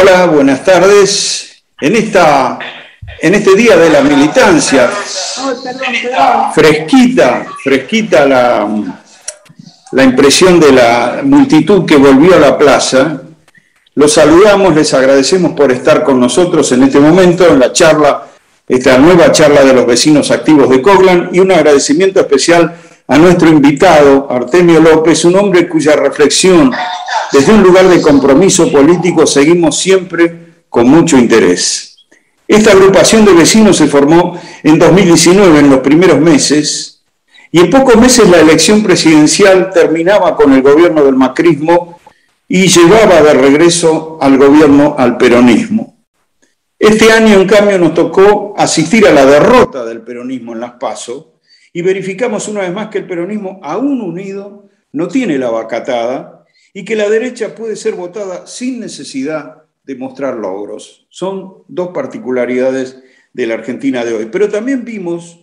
Hola, buenas tardes. En, esta, en este día de la militancia, fresquita, fresquita la, la impresión de la multitud que volvió a la plaza. Los saludamos, les agradecemos por estar con nosotros en este momento en la charla, esta nueva charla de los vecinos activos de Coglan y un agradecimiento especial a nuestro invitado, Artemio López, un hombre cuya reflexión desde un lugar de compromiso político seguimos siempre con mucho interés. Esta agrupación de vecinos se formó en 2019, en los primeros meses, y en pocos meses la elección presidencial terminaba con el gobierno del macrismo y llevaba de regreso al gobierno al peronismo. Este año, en cambio, nos tocó asistir a la derrota del peronismo en las PASO, y verificamos una vez más que el peronismo, aún unido, no tiene la vacatada y que la derecha puede ser votada sin necesidad de mostrar logros. Son dos particularidades de la Argentina de hoy. Pero también vimos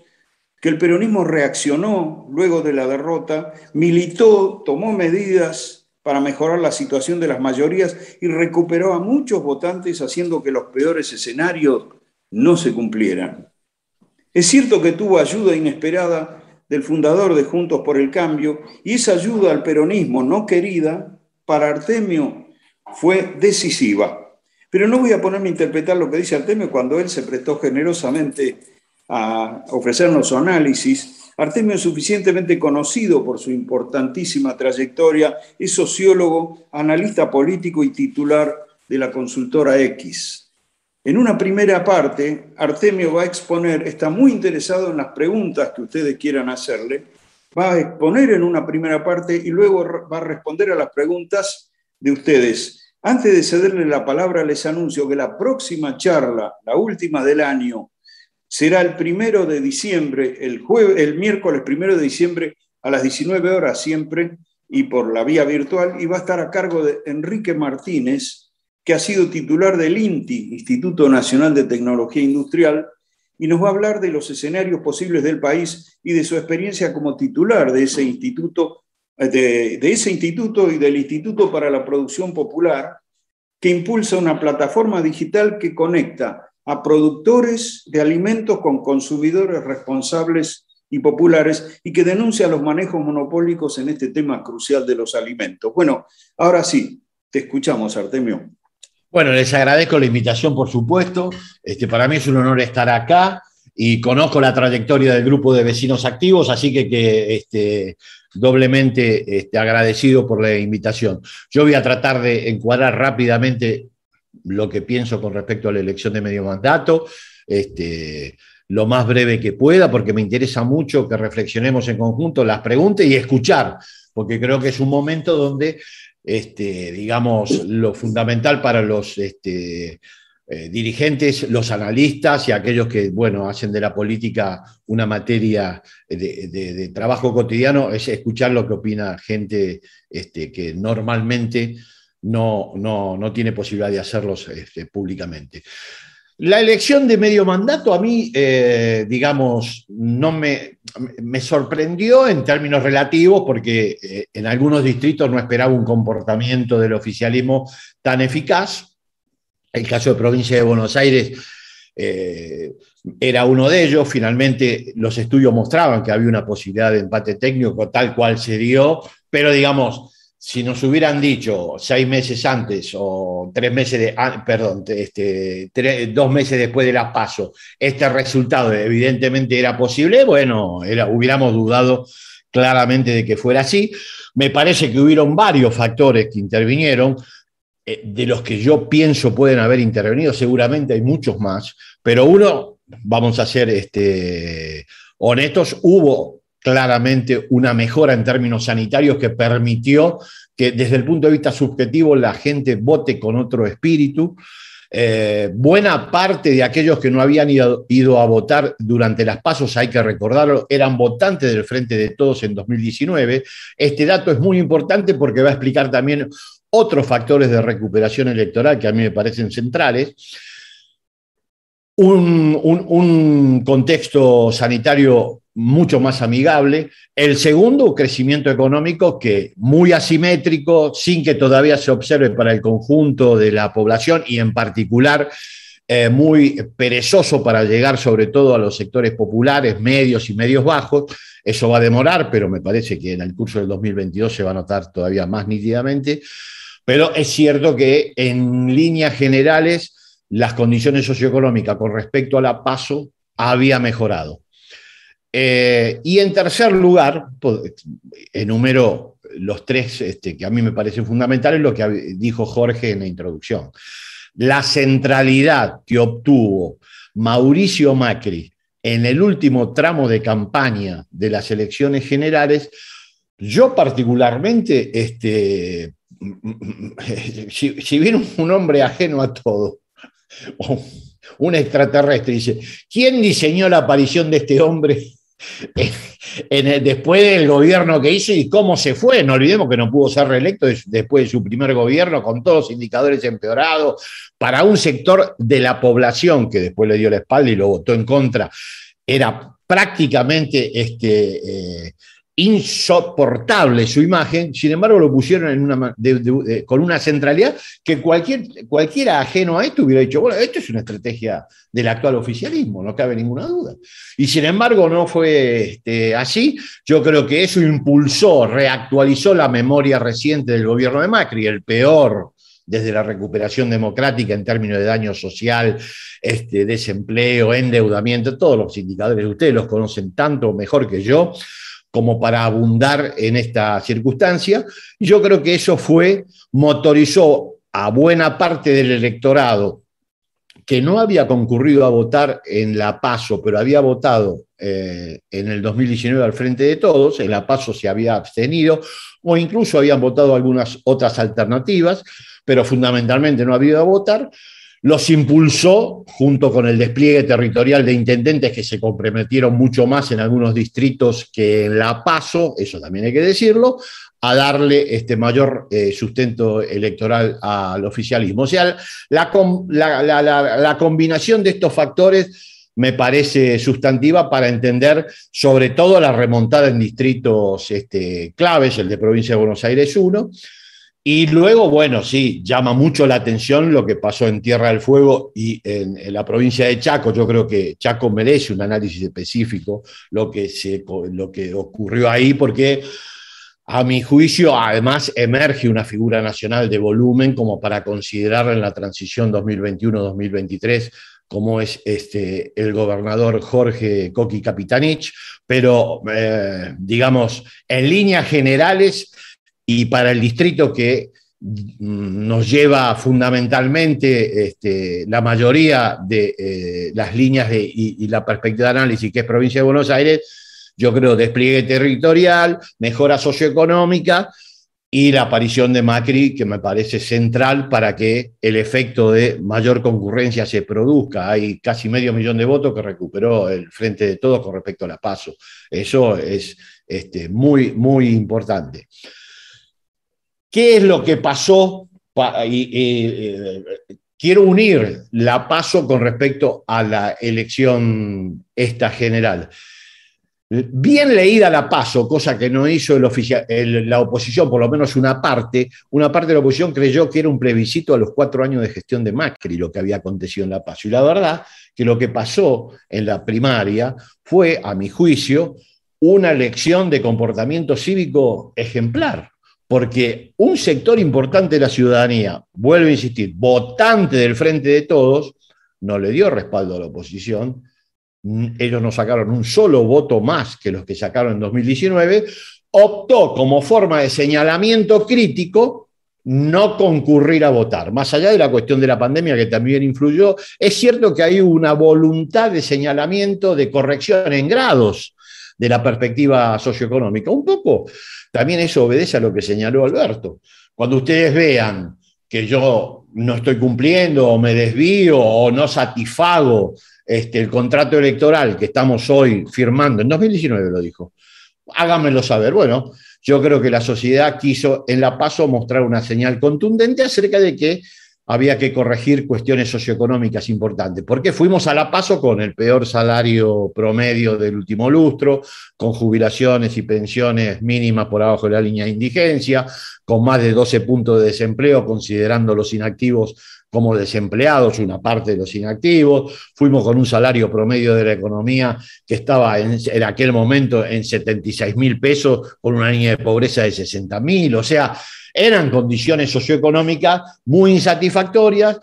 que el peronismo reaccionó luego de la derrota, militó, tomó medidas para mejorar la situación de las mayorías y recuperó a muchos votantes haciendo que los peores escenarios no se cumplieran. Es cierto que tuvo ayuda inesperada del fundador de Juntos por el Cambio y esa ayuda al peronismo no querida para Artemio fue decisiva. Pero no voy a ponerme a interpretar lo que dice Artemio cuando él se prestó generosamente a ofrecernos su análisis. Artemio es suficientemente conocido por su importantísima trayectoria, es sociólogo, analista político y titular de la consultora X. En una primera parte, Artemio va a exponer, está muy interesado en las preguntas que ustedes quieran hacerle, va a exponer en una primera parte y luego va a responder a las preguntas de ustedes. Antes de cederle la palabra, les anuncio que la próxima charla, la última del año, será el primero de diciembre, el, jueves, el miércoles primero de diciembre a las 19 horas siempre y por la vía virtual, y va a estar a cargo de Enrique Martínez, que ha sido titular del INTI, Instituto Nacional de Tecnología Industrial, y nos va a hablar de los escenarios posibles del país y de su experiencia como titular de ese instituto, de, ese instituto y del Instituto para la Producción Popular, que impulsa una plataforma digital que conecta a productores de alimentos con consumidores responsables y populares y que denuncia los manejos monopólicos en este tema crucial de los alimentos. Bueno, ahora sí, te escuchamos, Artemio. Bueno, les agradezco la invitación, por supuesto. Este, para mí es un honor estar acá y conozco la trayectoria del grupo de vecinos activos, así que, este, doblemente este, agradecido por la invitación. Yo voy a tratar de encuadrar rápidamente lo que pienso con respecto a la elección de medio mandato, este, lo más breve que pueda, porque me interesa mucho que reflexionemos en conjunto las preguntas y escuchar, porque creo que es un momento donde este, digamos, lo fundamental para los este, eh, dirigentes, los analistas y aquellos que, bueno, hacen de la política una materia de, trabajo cotidiano, es escuchar lo que opina gente este, que normalmente no, no, tiene posibilidad de hacerlos públicamente. La elección de medio mandato a mí, eh, digamos, no me, me, sorprendió en términos relativos porque eh, en algunos distritos no esperaba un comportamiento del oficialismo tan eficaz. El caso de provincia de Buenos Aires eh, era uno de ellos. Finalmente los estudios mostraban que había una posibilidad de empate técnico tal cual se dio, pero digamos, si nos hubieran dicho seis meses antes o tres meses de, ah, perdón, este, dos meses después de la paso, este resultado evidentemente era posible, bueno, era, hubiéramos dudado claramente de que fuera así. Me parece que hubieron varios factores que intervinieron, eh, de los que yo pienso pueden haber intervenido, seguramente hay muchos más, pero uno, vamos a ser este, honestos, hubo claramente una mejora en términos sanitarios que permitió que desde el punto de vista subjetivo la gente vote con otro espíritu. Eh, buena parte de aquellos que no habían ido, a votar durante las pasos, hay que recordarlo, eran votantes del Frente de Todos en 2019. Este dato es muy importante porque va a explicar también otros factores de recuperación electoral que a mí me parecen centrales. Un contexto sanitario mucho más amigable. El segundo, crecimiento económico que muy asimétrico, sin que todavía se observe para el conjunto de la población y en particular eh, muy perezoso para llegar sobre todo a los sectores populares, medios y medios bajos. Eso va a demorar, pero me parece que en el curso del 2022 se va a notar todavía más nítidamente. Pero es cierto que en líneas generales las condiciones socioeconómicas con respecto a la paso había mejorado. Eh, y en tercer lugar, enumero los tres este, que a mí me parecen fundamentales, lo que dijo Jorge en la introducción. La centralidad que obtuvo Mauricio Macri en el último tramo de campaña de las elecciones generales, yo particularmente, este, si, si un hombre ajeno a todo, un extraterrestre, dice, ¿quién diseñó la aparición de este hombre después del gobierno que hizo y cómo se fue. No olvidemos que no pudo ser reelecto después de su primer gobierno con todos los indicadores empeorados para un sector de la población que después le dio la espalda y lo votó en contra. Era prácticamente este, eh, insoportable su imagen, sin embargo lo pusieron en una, con una centralidad que cualquier, cualquiera ajeno a esto hubiera dicho, bueno, esto es una estrategia del actual oficialismo, no cabe ninguna duda. Y sin embargo no fue este, así, yo creo que eso impulsó, reactualizó la memoria reciente del gobierno de Macri, el peor desde la recuperación democrática en términos de daño social, este, desempleo, endeudamiento, todos los indicadores, ustedes los conocen tanto mejor que yo, como para abundar en esta circunstancia. Yo creo que eso fue, motorizó a buena parte del electorado que no había concurrido a votar en la PASO, pero había votado eh, en el 2019 al frente de todos, en la PASO se había abstenido, o incluso habían votado algunas otras alternativas, pero fundamentalmente no había ido a votar, los impulsó, junto con el despliegue territorial de intendentes que se comprometieron mucho más en algunos distritos que en La Paso, eso también hay que decirlo, a darle este mayor eh, sustento electoral al oficialismo. O sea, la, la, combinación de estos factores me parece sustantiva para entender sobre todo la remontada en distritos este, claves, el de provincia de Buenos Aires 1, y luego, bueno, sí, llama mucho la atención lo que pasó en Tierra del Fuego y en, la provincia de Chaco. Yo creo que Chaco merece un análisis específico lo que, se, lo que ocurrió ahí, porque a mi juicio, además, emerge una figura nacional de volumen como para considerar en la transición 2021-2023 como es este, el gobernador Jorge Coqui Capitanich, pero eh, digamos, en líneas generales, y para el distrito que mm, nos lleva fundamentalmente este, la mayoría de eh, las líneas y, la perspectiva de análisis, que es provincia de Buenos Aires, yo creo despliegue territorial, mejora socioeconómica y la aparición de Macri, que me parece central para que el efecto de mayor concurrencia se produzca. Hay casi medio millón de votos que recuperó el Frente de Todos con respecto a la PASO. Eso es este, muy, muy importante. ¿Qué es lo que pasó? Eh, quiero unir la paso con respecto a la elección esta general. Bien leída la paso, cosa que no hizo la oposición, por lo menos una parte, una parte de la oposición creyó que era un plebiscito a los cuatro años de gestión de Macri lo que había acontecido en la paso. Y la verdad que lo que pasó en la primaria fue, a mi juicio, una lección de comportamiento cívico ejemplar porque un sector importante de la ciudadanía, vuelvo a insistir, votante del Frente de Todos, no le dio respaldo a la oposición, ellos no sacaron un solo voto más que los que sacaron en 2019, optó como forma de señalamiento crítico no concurrir a votar. Más allá de la cuestión de la pandemia que también influyó, es cierto que hay una voluntad de señalamiento, de corrección en grados de la perspectiva socioeconómica. Un poco también eso obedece a lo que señaló Alberto. Cuando ustedes vean que yo no estoy cumpliendo o me desvío o no satisfago este, el contrato electoral que estamos hoy firmando, en 2019 lo dijo, háganmelo saber. Bueno, yo creo que la sociedad quiso en La Paso mostrar una señal contundente acerca de que había que corregir cuestiones socioeconómicas importantes. Porque fuimos a la paso con el peor salario promedio del último lustro, con jubilaciones y pensiones mínimas por abajo de la línea de indigencia, con más de 12 puntos de desempleo, considerando los inactivos como desempleados, una parte de los inactivos. Fuimos con un salario promedio de la economía que estaba en, aquel momento en 76 mil pesos, con una línea de pobreza de 60 mil. O sea, eran condiciones socioeconómicas muy insatisfactorias.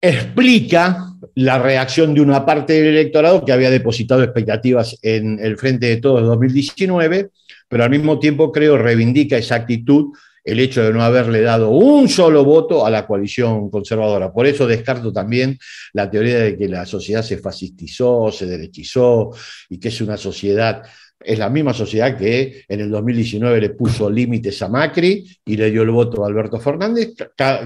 Explica la reacción de una parte del electorado que había depositado expectativas en el Frente de Todos 2019, pero al mismo tiempo creo reivindica esa actitud el hecho de no haberle dado un solo voto a la coalición conservadora. Por eso descarto también la teoría de que la sociedad se fascistizó, se derechizó y que es una sociedad es la misma sociedad que en el 2019 le puso límites a Macri y le dio el voto a Alberto Fernández.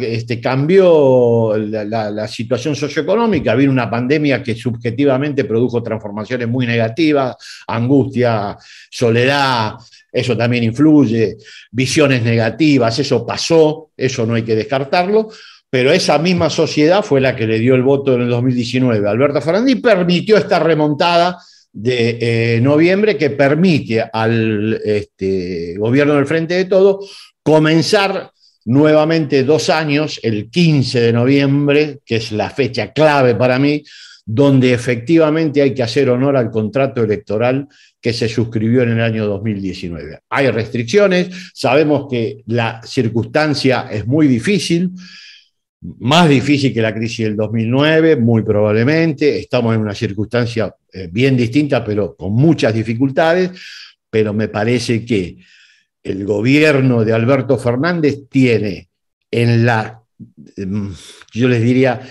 Este, cambió la, la, situación socioeconómica, vino una pandemia que subjetivamente produjo transformaciones muy negativas, angustia, soledad, eso también influye, visiones negativas, eso pasó, eso no hay que descartarlo, pero esa misma sociedad fue la que le dio el voto en el 2019 a Alberto Fernández y permitió esta remontada de eh, noviembre que permite al este, gobierno del Frente de Todo comenzar nuevamente dos años, el 15 de noviembre, que es la fecha clave para mí, donde efectivamente hay que hacer honor al contrato electoral que se suscribió en el año 2019. Hay restricciones, sabemos que la circunstancia es muy difícil, más difícil que la crisis del 2009, muy probablemente, estamos en una circunstancia eh, bien distinta, pero con muchas dificultades, pero me parece que el gobierno de Alberto Fernández tiene en la, mm, yo les diría,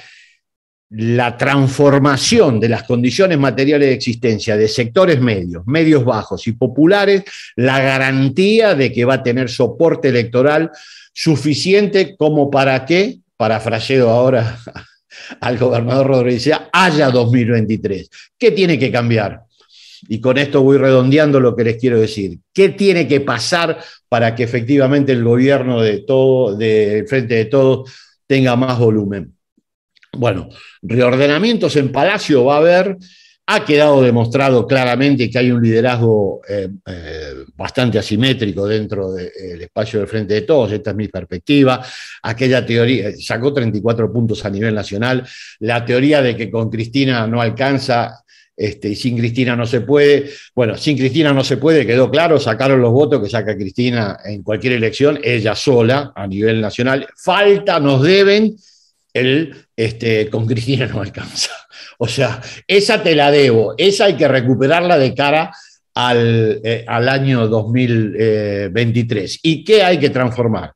la transformación de las condiciones materiales de existencia de sectores medios, medios bajos y populares, la garantía de que va a tener soporte electoral suficiente como para que, parafraseo ahora al gobernador Rodríguez, haya 2023. ¿Qué tiene que cambiar? Y con esto voy redondeando lo que les quiero decir. ¿Qué tiene que pasar para que efectivamente el gobierno de todo, del Frente de Todos, tenga más volumen? Bueno, reordenamientos en Palacio va a haber. Ha quedado demostrado claramente que hay un liderazgo eh, eh, bastante asimétrico dentro del espacio del Frente de Todos, esta es mi perspectiva. Aquella teoría, sacó 34 puntos a nivel nacional, la teoría de que con Cristina no alcanza este, y sin Cristina no se puede. Bueno, sin Cristina no se puede, quedó claro, sacaron los votos que saca Cristina en cualquier elección, ella sola a nivel nacional. Falta, nos deben el este, con Cristina no alcanza. O sea, esa te la debo, esa hay que recuperarla de cara al, eh, al año 2023. ¿Y qué hay que transformar?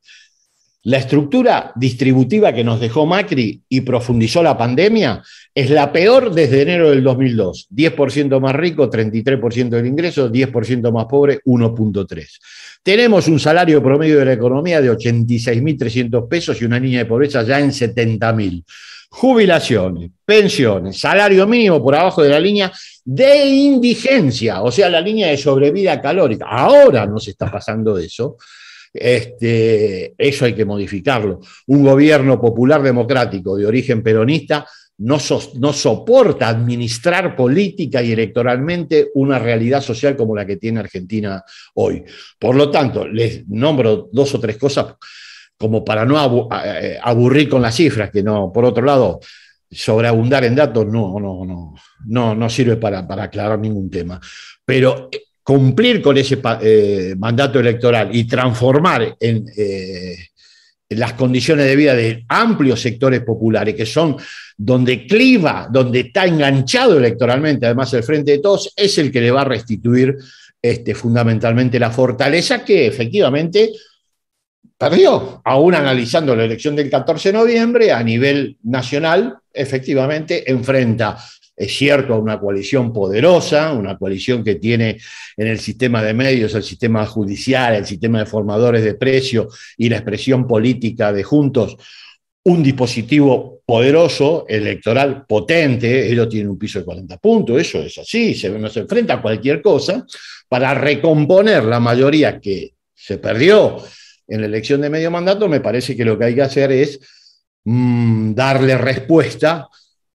La estructura distributiva que nos dejó Macri y profundizó la pandemia es la peor desde enero del 2002. 10% más rico, 33% del ingreso, 10% más pobre, 1.3. Tenemos un salario promedio de la economía de 86.300 pesos y una línea de pobreza ya en 70.000. Jubilaciones, pensiones, salario mínimo por abajo de la línea de indigencia, o sea, la línea de sobrevida calórica. Ahora no se está pasando eso. Este, eso hay que modificarlo. Un gobierno popular democrático de origen peronista no, no, soporta administrar política y electoralmente una realidad social como la que tiene Argentina hoy. Por lo tanto, les nombro dos o tres cosas como para no eh, aburrir con las cifras, que no, por otro lado, sobreabundar en datos no, no, no, no, no sirve para, para aclarar ningún tema. Pero eh, cumplir con ese eh, mandato electoral y transformar en, las condiciones de vida de amplios sectores populares, que son donde cliva, donde está enganchado electoralmente, además el Frente de Todos, es el que le va a restituir este, fundamentalmente la fortaleza que efectivamente perdió. Aún analizando la elección del 14 de noviembre, a nivel nacional, efectivamente enfrenta es cierto, a una coalición poderosa, una coalición que tiene en el sistema de medios, el sistema judicial, el sistema de formadores de precios y la expresión política de Juntos, un dispositivo poderoso, electoral potente, ellos tienen un piso de 40 puntos, eso es así, se, nos enfrenta a cualquier cosa, para recomponer la mayoría que se perdió en la elección de medio mandato, me parece que lo que hay que hacer es mm, darle respuesta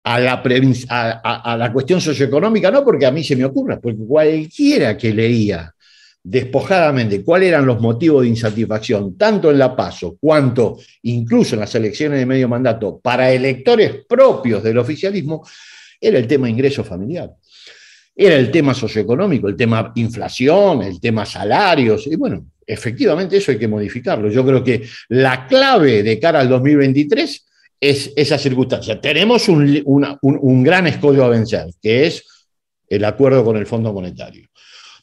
a la, cuestión socioeconómica, no porque a mí se me ocurra, porque cualquiera que leía despojadamente cuáles eran los motivos de insatisfacción, tanto en la PASO cuanto incluso en las elecciones de medio mandato, para electores propios del oficialismo, era el tema ingreso familiar. Era el tema socioeconómico, el tema inflación, el tema salarios. Y bueno, efectivamente eso hay que modificarlo. Yo creo que la clave de cara al 2023 es esa circunstancia. Tenemos un, un gran escollo a vencer, que es el acuerdo con el Fondo Monetario.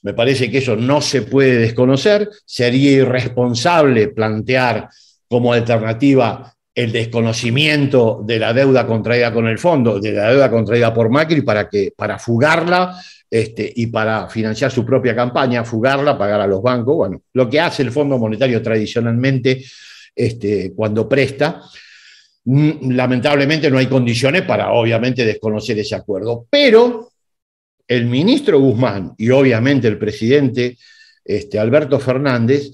Me parece que eso no se puede desconocer, sería irresponsable plantear como alternativa el desconocimiento de la deuda contraída con el fondo, de la deuda contraída por Macri para, que, para fugarla este, y para financiar su propia campaña, fugarla, pagar a los bancos, bueno, lo que hace el Fondo Monetario tradicionalmente este, cuando presta. Mm, lamentablemente no hay condiciones para, obviamente, desconocer ese acuerdo, pero el ministro Guzmán y obviamente el presidente este, Alberto Fernández,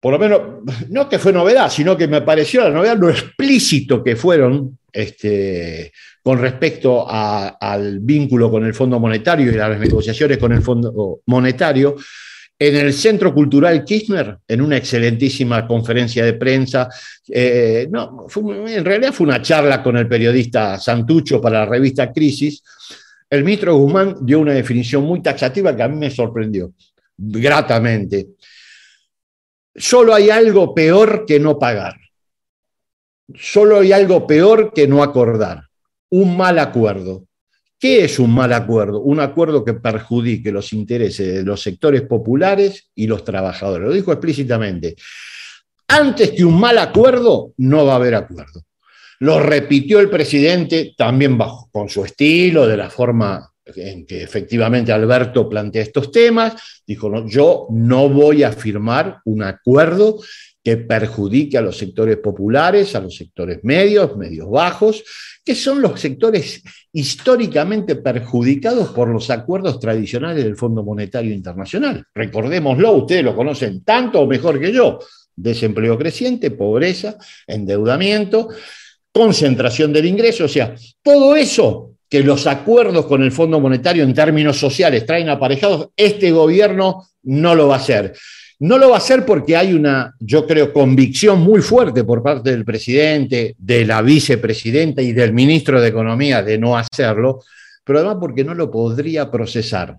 por lo menos, no que fue novedad, sino que me pareció la novedad lo explícito que fueron este, con respecto al vínculo con el Fondo Monetario y las negociaciones con el Fondo Monetario, en el Centro Cultural Kirchner, en una excelentísima conferencia de prensa. Eh, no, en realidad fue una charla con el periodista Santucho para la revista Crisis, el ministro Guzmán dio una definición muy taxativa que a mí me sorprendió gratamente. Solo hay algo peor que no pagar. Solo hay algo peor que no acordar. Un mal acuerdo. ¿Qué es un mal acuerdo? Un acuerdo que perjudique los intereses de los sectores populares y los trabajadores. Lo dijo explícitamente. Antes que un mal acuerdo, no va a haber acuerdo. Lo repitió el presidente también bajo, con su estilo, de la forma en que efectivamente Alberto plantea estos temas. Dijo, yo no voy a firmar un acuerdo que perjudique a los sectores populares, a los sectores medios, medios bajos, que son los sectores históricamente perjudicados por los acuerdos tradicionales del Fondo Monetario Internacional. Recordémoslo, ustedes lo conocen tanto o mejor que yo. Desempleo creciente, pobreza, endeudamiento, concentración del ingreso, o sea, todo eso que los acuerdos con el Fondo Monetario en términos sociales traen aparejados, este gobierno no lo va a hacer. No lo va a hacer porque hay una, yo creo, convicción muy fuerte por parte del presidente, de la vicepresidenta y del ministro de Economía de no hacerlo, pero además porque no lo podría procesar.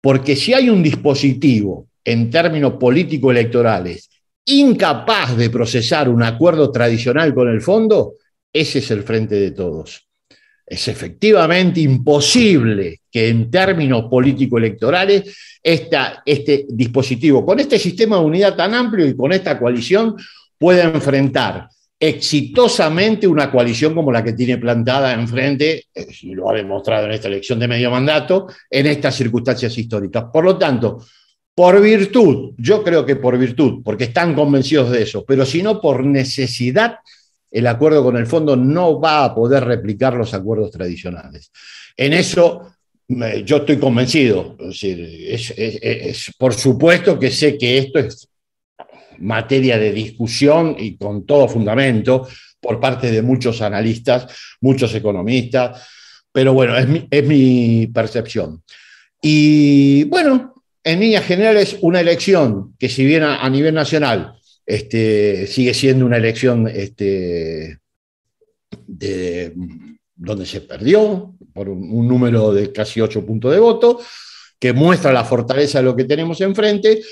Porque si hay un dispositivo en términos político-electorales incapaz de procesar un acuerdo tradicional con el fondo, ese es el frente de todos. Es efectivamente imposible que en términos político-electorales este dispositivo, con este sistema de unidad tan amplio y con esta coalición, pueda enfrentar exitosamente una coalición como la que tiene plantada enfrente, eh, y lo ha demostrado en esta elección de medio mandato, en estas circunstancias históricas. Por lo tanto, por virtud, yo creo que por virtud, porque están convencidos de eso, pero si no por necesidad, el acuerdo con el fondo no va a poder replicar los acuerdos tradicionales. En eso yo estoy convencido. Es, por supuesto que sé que esto es materia de discusión y con todo fundamento por parte de muchos analistas, muchos economistas, pero bueno, es mi, es mi percepción. Y bueno, en líneas generales, una elección que si bien a, nivel nacional este, sigue siendo una elección este, donde se perdió por un, número de casi ocho puntos de voto, que muestra la fortaleza de lo que tenemos enfrente,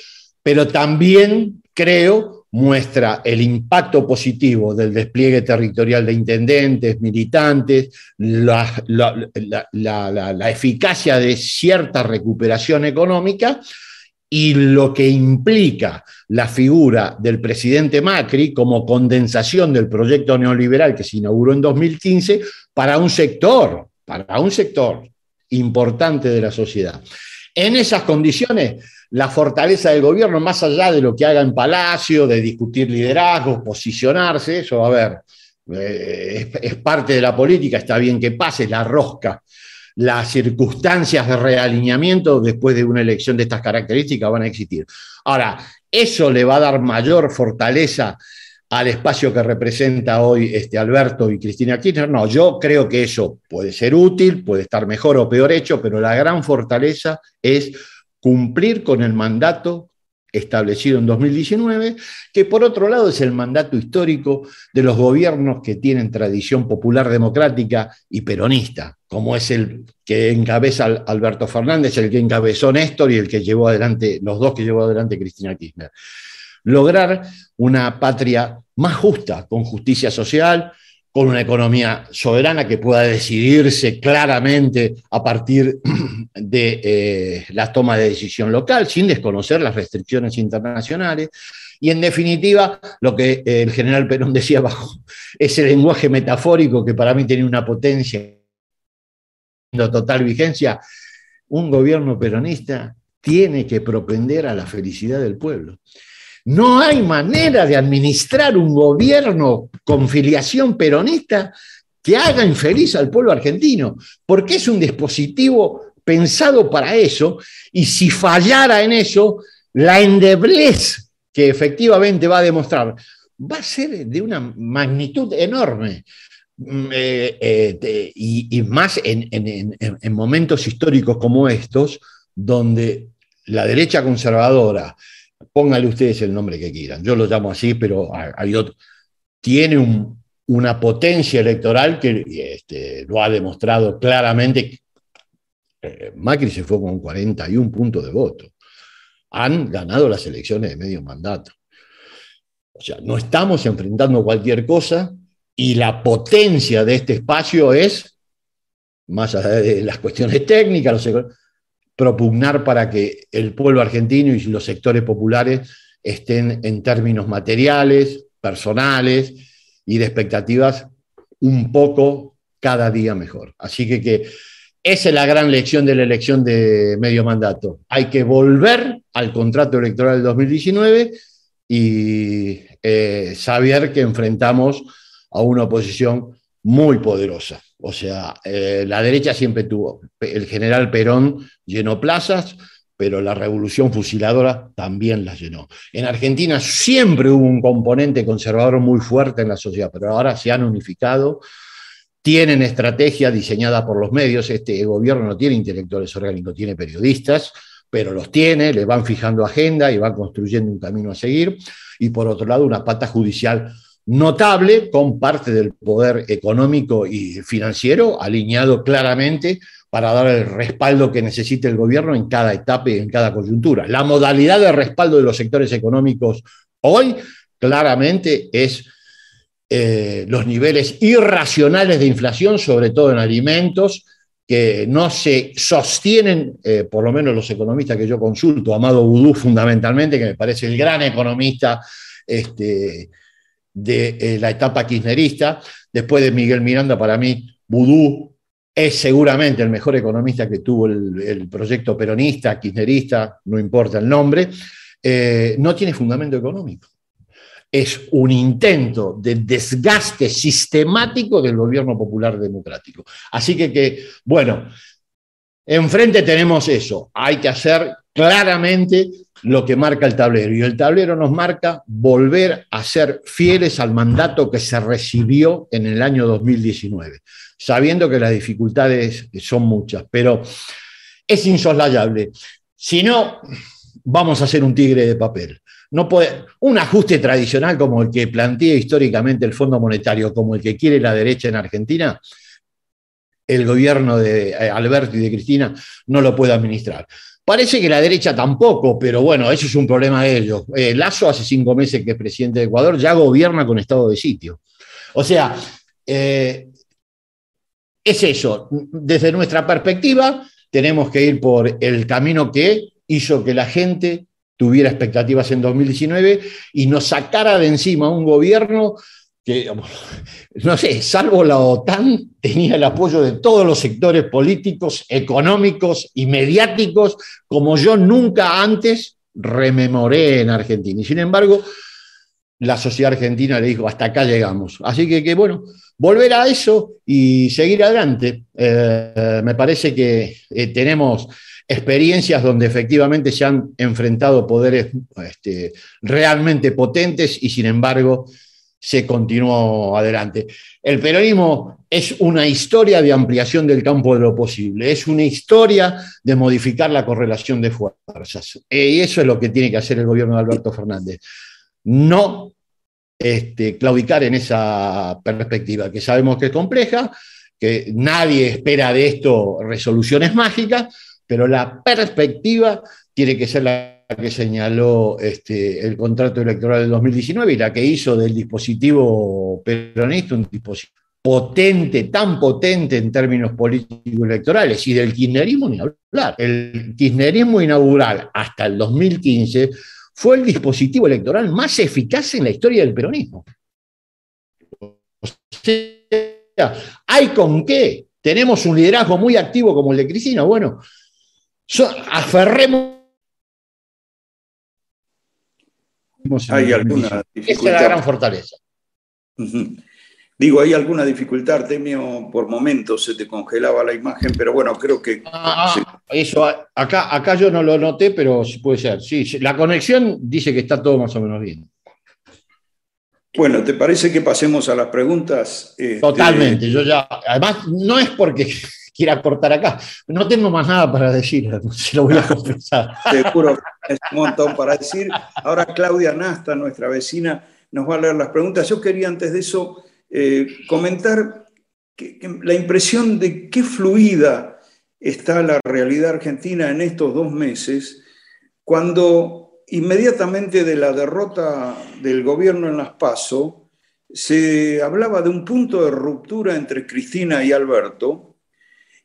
pero también creo muestra el impacto positivo del despliegue territorial de intendentes, militantes, la, eficacia de cierta recuperación económica y lo que implica la figura del presidente Macri como condensación del proyecto neoliberal que se inauguró en 2015 para un sector, para un sector importante de la sociedad. En esas condiciones, la fortaleza del gobierno, más allá de lo que haga en Palacio, de discutir liderazgos, posicionarse, eso, a ver, eh, es, parte de la política, está bien que pase la rosca. Las circunstancias de realineamiento después de una elección de estas características van a existir. Ahora, eso le va a dar mayor fortaleza al espacio que representa hoy este Alberto y Cristina Kirchner. No, yo creo que eso puede ser útil, puede estar mejor o peor hecho, pero la gran fortaleza es cumplir con el mandato establecido en 2019, que por otro lado es el mandato histórico de los gobiernos que tienen tradición popular democrática y peronista, como es el que encabeza Alberto Fernández, el que encabezó Néstor y el que llevó adelante, los dos que llevó adelante Cristina Kirchner. Lograr una patria más justa, con justicia social, con una economía soberana que pueda decidirse claramente a partir de eh, la toma de decisión local, sin desconocer las restricciones internacionales. Y en definitiva, lo que el general Perón decía bajo ese lenguaje metafórico que para mí tiene una potencia total vigencia, un gobierno peronista tiene que propender a la felicidad del pueblo. No hay manera de administrar un gobierno con filiación peronista que haga infeliz al pueblo argentino, porque es un dispositivo pensado para eso, y si fallara en eso, la endeblez que efectivamente va a demostrar va a ser de una magnitud enorme. Mm, eh, eh, y, más en momentos históricos como estos, donde la derecha conservadora, póngale ustedes el nombre que quieran, yo lo llamo así, pero hay otro, tiene una potencia electoral que este, lo ha demostrado claramente. Eh, Macri se fue con 41 puntos de voto. Han ganado las elecciones de medio mandato. O sea, no estamos enfrentando cualquier cosa y la potencia de este espacio es, más allá de las cuestiones técnicas, los propugnar para que el pueblo argentino y los sectores populares estén en términos materiales, personales y de expectativas un poco cada día mejor. Así que, que esa es la gran lección de la elección de medio mandato. Hay que volver al contrato electoral del 2019 y eh, saber que enfrentamos a una oposición muy poderosa. O sea, eh, la derecha siempre tuvo, el general Perón llenó plazas, pero la revolución fusiladora también las llenó. En Argentina siempre hubo un componente conservador muy fuerte en la sociedad, pero ahora se han unificado, tienen estrategia diseñada por los medios, este gobierno no tiene intelectuales orgánicos, tiene periodistas, pero los tiene, le van fijando agenda y van construyendo un camino a seguir, y por otro lado una pata judicial notable con parte del poder económico y financiero alineado claramente para dar el respaldo que necesite el gobierno en cada etapa y en cada coyuntura. La modalidad de respaldo de los sectores económicos hoy claramente es eh, los niveles irracionales de inflación, sobre todo en alimentos, que no se sostienen, eh, por lo menos los economistas que yo consulto, Amado Boudou fundamentalmente, que me parece el gran economista este, de eh, la etapa kirchnerista. Después de Miguel Miranda, para mí, Vudú es seguramente el mejor economista que tuvo el, proyecto peronista, kirchnerista, no importa el nombre, eh, no tiene fundamento económico. Es un intento de desgaste sistemático del gobierno popular democrático. Así que, que bueno, enfrente tenemos eso. Hay que hacer claramente lo que marca el tablero. Y el tablero nos marca volver a ser fieles al mandato que se recibió en el año 2019, sabiendo que las dificultades son muchas, pero es insoslayable. Si no, vamos a ser un tigre de papel. No puede, un ajuste tradicional como el que plantea históricamente el Fondo Monetario, como el que quiere la derecha en Argentina, el gobierno de eh, Alberto y de Cristina no lo puede administrar. Parece que la derecha tampoco, pero bueno, eso es un problema de ellos. Eh, Lazo hace cinco meses que es presidente de Ecuador, ya gobierna con estado de sitio. O sea, eh, es eso. Desde nuestra perspectiva, tenemos que ir por el camino que hizo que la gente tuviera expectativas en 2019 y nos sacara de encima un gobierno que, no sé, salvo la OTAN, tenía el apoyo de todos los sectores políticos, económicos y mediáticos, como yo nunca antes rememoré en Argentina. Y sin embargo, la sociedad argentina le dijo, hasta acá llegamos. Así que, que bueno, volver a eso y seguir adelante. Eh, me parece que eh, tenemos experiencias donde efectivamente se han enfrentado poderes este, realmente potentes y sin embargo se continuó adelante. El peronismo es una historia de ampliación del campo de lo posible, es una historia de modificar la correlación de fuerzas. Y eso es lo que tiene que hacer el gobierno de Alberto Fernández. No este, claudicar en esa perspectiva, que sabemos que es compleja, que nadie espera de esto resoluciones mágicas, pero la perspectiva tiene que ser la que señaló este, el contrato electoral del 2019 y la que hizo del dispositivo peronista un dispositivo potente, tan potente en términos políticos electorales, y del kirchnerismo ni hablar. El kirchnerismo inaugural hasta el 2015 fue el dispositivo electoral más eficaz en la historia del peronismo. O sea, ¿hay con qué? Tenemos un liderazgo muy activo como el de Cristina. Bueno, aferremos hay alguna dificultad. Esa es la gran fortaleza. Digo, hay alguna dificultad, Artemio, por momentos se te congelaba la imagen, pero bueno, creo que... Ah, ah, eso, acá, acá yo no lo noté, pero puede ser. Sí, la conexión dice que está todo más o menos bien. Bueno, ¿te parece que pasemos a las preguntas? Este, Totalmente, yo ya, además no es porque cortar acá, no tengo más nada para decir, se lo voy a confesar. Seguro es un montón para decir. Ahora Claudia Nasta, nuestra vecina, nos va a leer las preguntas. Yo quería antes de eso eh, comentar la impresión de qué fluida está la realidad argentina en estos dos meses, cuando inmediatamente de la derrota del gobierno en las PASO, se hablaba de un punto de ruptura entre Cristina y Alberto,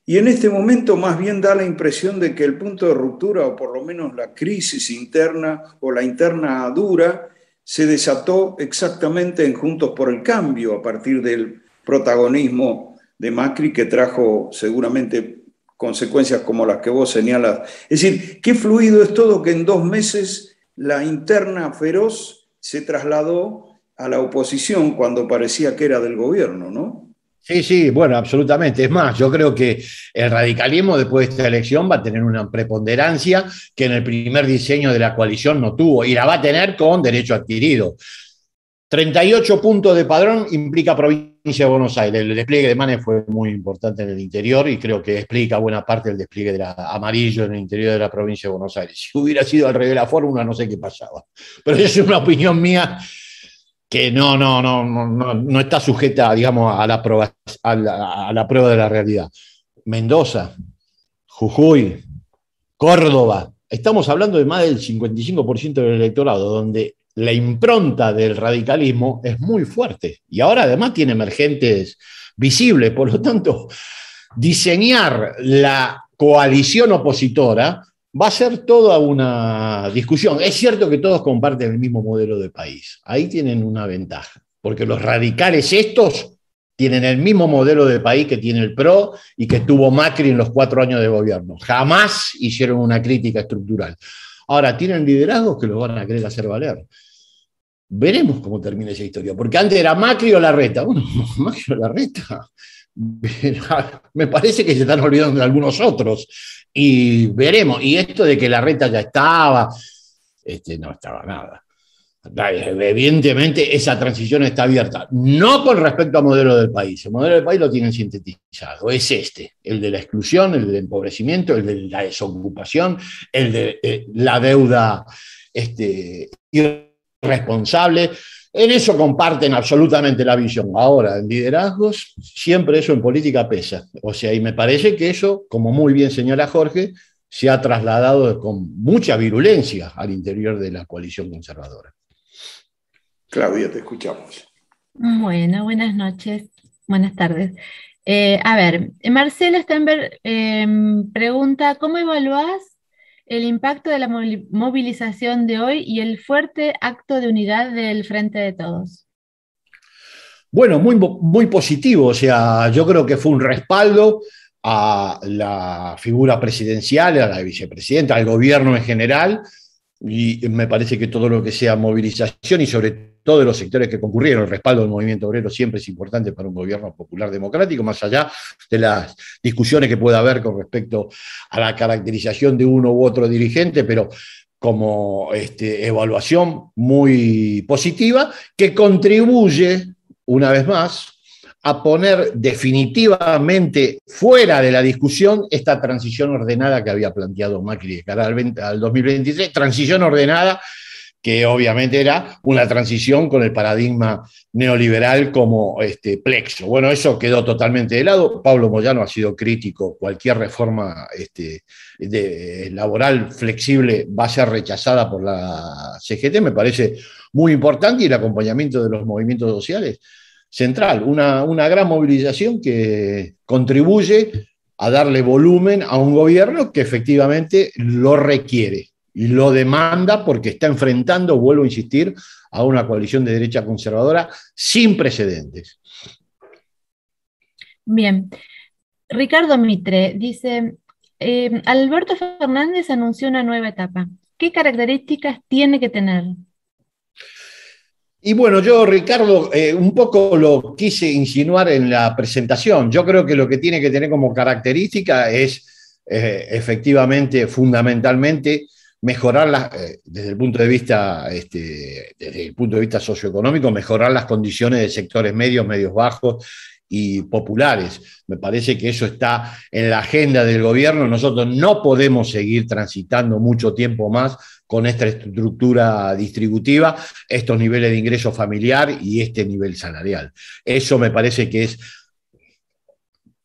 y en este momento más bien da la impresión de que el punto de ruptura, o por lo menos la crisis interna o la interna dura, se desató exactamente en Juntos por el Cambio, a partir del protagonismo de Macri, que trajo seguramente consecuencias como las que vos señalas. Es decir, qué fluido es todo que en dos meses la interna feroz se trasladó a la oposición cuando parecía que era del gobierno, ¿no? Sí, sí, bueno, absolutamente. Es más, yo creo que el radicalismo después de esta elección va a tener una preponderancia que en el primer diseño de la coalición no tuvo y la va a tener con derecho adquirido. 38 puntos de padrón implica provincia de Buenos Aires. El despliegue de Manes fue muy importante en el interior y creo que explica buena parte del despliegue de la amarillo en el interior de la provincia de Buenos Aires. Si hubiera sido al revés de la fórmula, no sé qué pasaba. Pero es una opinión mía que no, no, no, no, no está sujeta, digamos, a la, prueba, a, la, prueba de la realidad. Mendoza, Jujuy, Córdoba, estamos hablando de más del 55% del electorado, donde la impronta del radicalismo es muy fuerte. Y ahora además tiene emergentes visibles, por lo tanto, diseñar la coalición opositora va a ser toda una discusión. Es cierto que todos comparten el mismo modelo de país. Ahí tienen una ventaja, porque los radicales estos tienen el mismo modelo de país que tiene el PRO y que tuvo Macri en los cuatro años de gobierno. Jamás hicieron una crítica estructural. Ahora, tienen liderazgos que lo van a querer hacer valer. Veremos cómo termina esa historia, porque antes era Macri o Larreta. Bueno, Macri o Larreta. Me parece que se están olvidando de algunos otros y veremos. Y esto de que la reta ya estaba, este, no estaba nada. Evidentemente esa transición está abierta, no con respecto al modelo del país, el modelo del país lo tienen sintetizado, es este, el de la exclusión, el del empobrecimiento, el de la desocupación, el de eh, la deuda este, irresponsable, en eso comparten absolutamente la visión. Ahora, en liderazgos, siempre eso en política pesa. O sea, y me parece que eso, como muy bien señala Jorge, se ha trasladado con mucha virulencia al interior de la coalición conservadora. Claudia, te escuchamos. Bueno, buenas noches, buenas tardes. Eh, a ver, Marcela Stenberg em, pregunta, ¿cómo evaluás el impacto de la movilización de hoy y el fuerte acto de unidad del Frente de Todos? Bueno, muy, muy positivo, o sea, yo creo que fue un respaldo a la figura presidencial, a la vicepresidenta, al gobierno en general, y me parece que todo lo que sea movilización y sobre todos los sectores que concurrieron. El respaldo del movimiento obrero siempre es importante para un gobierno popular democrático, más allá de las discusiones que pueda haber con respecto a la caracterización de uno u otro dirigente, pero como este, evaluación muy positiva que contribuye, una vez más, a poner definitivamente fuera de la discusión esta transición ordenada que había planteado Macri de cara al, al 2023, transición ordenada que obviamente era una transición con el paradigma neoliberal como este, plexo. Bueno, eso quedó totalmente de lado. Pablo Moyano ha sido crítico. Cualquier reforma este, laboral flexible va a ser rechazada por la CGT. Me parece muy importante y el acompañamiento de los movimientos sociales central. Una, una gran movilización que contribuye a darle volumen a un gobierno que efectivamente lo requiere y lo demanda porque está enfrentando, vuelvo a insistir, a una coalición de derecha conservadora sin precedentes. Bien. Ricardo Mitre dice, eh, Alberto Fernández anunció una nueva etapa. ¿Qué características tiene que tener? Y bueno, yo, Ricardo, eh, un poco lo quise insinuar en la presentación. Yo creo que lo que tiene que tener como característica es eh, efectivamente, fundamentalmente, mejorar eh, desde el punto de vista, este, desde el punto de vista socioeconómico, mejorar las condiciones de sectores medios, medios bajos y populares. Me parece que eso está en la agenda del gobierno. Nosotros no podemos seguir transitando mucho tiempo más con esta estructura distributiva, estos niveles de ingreso familiar y este nivel salarial. Eso me parece que es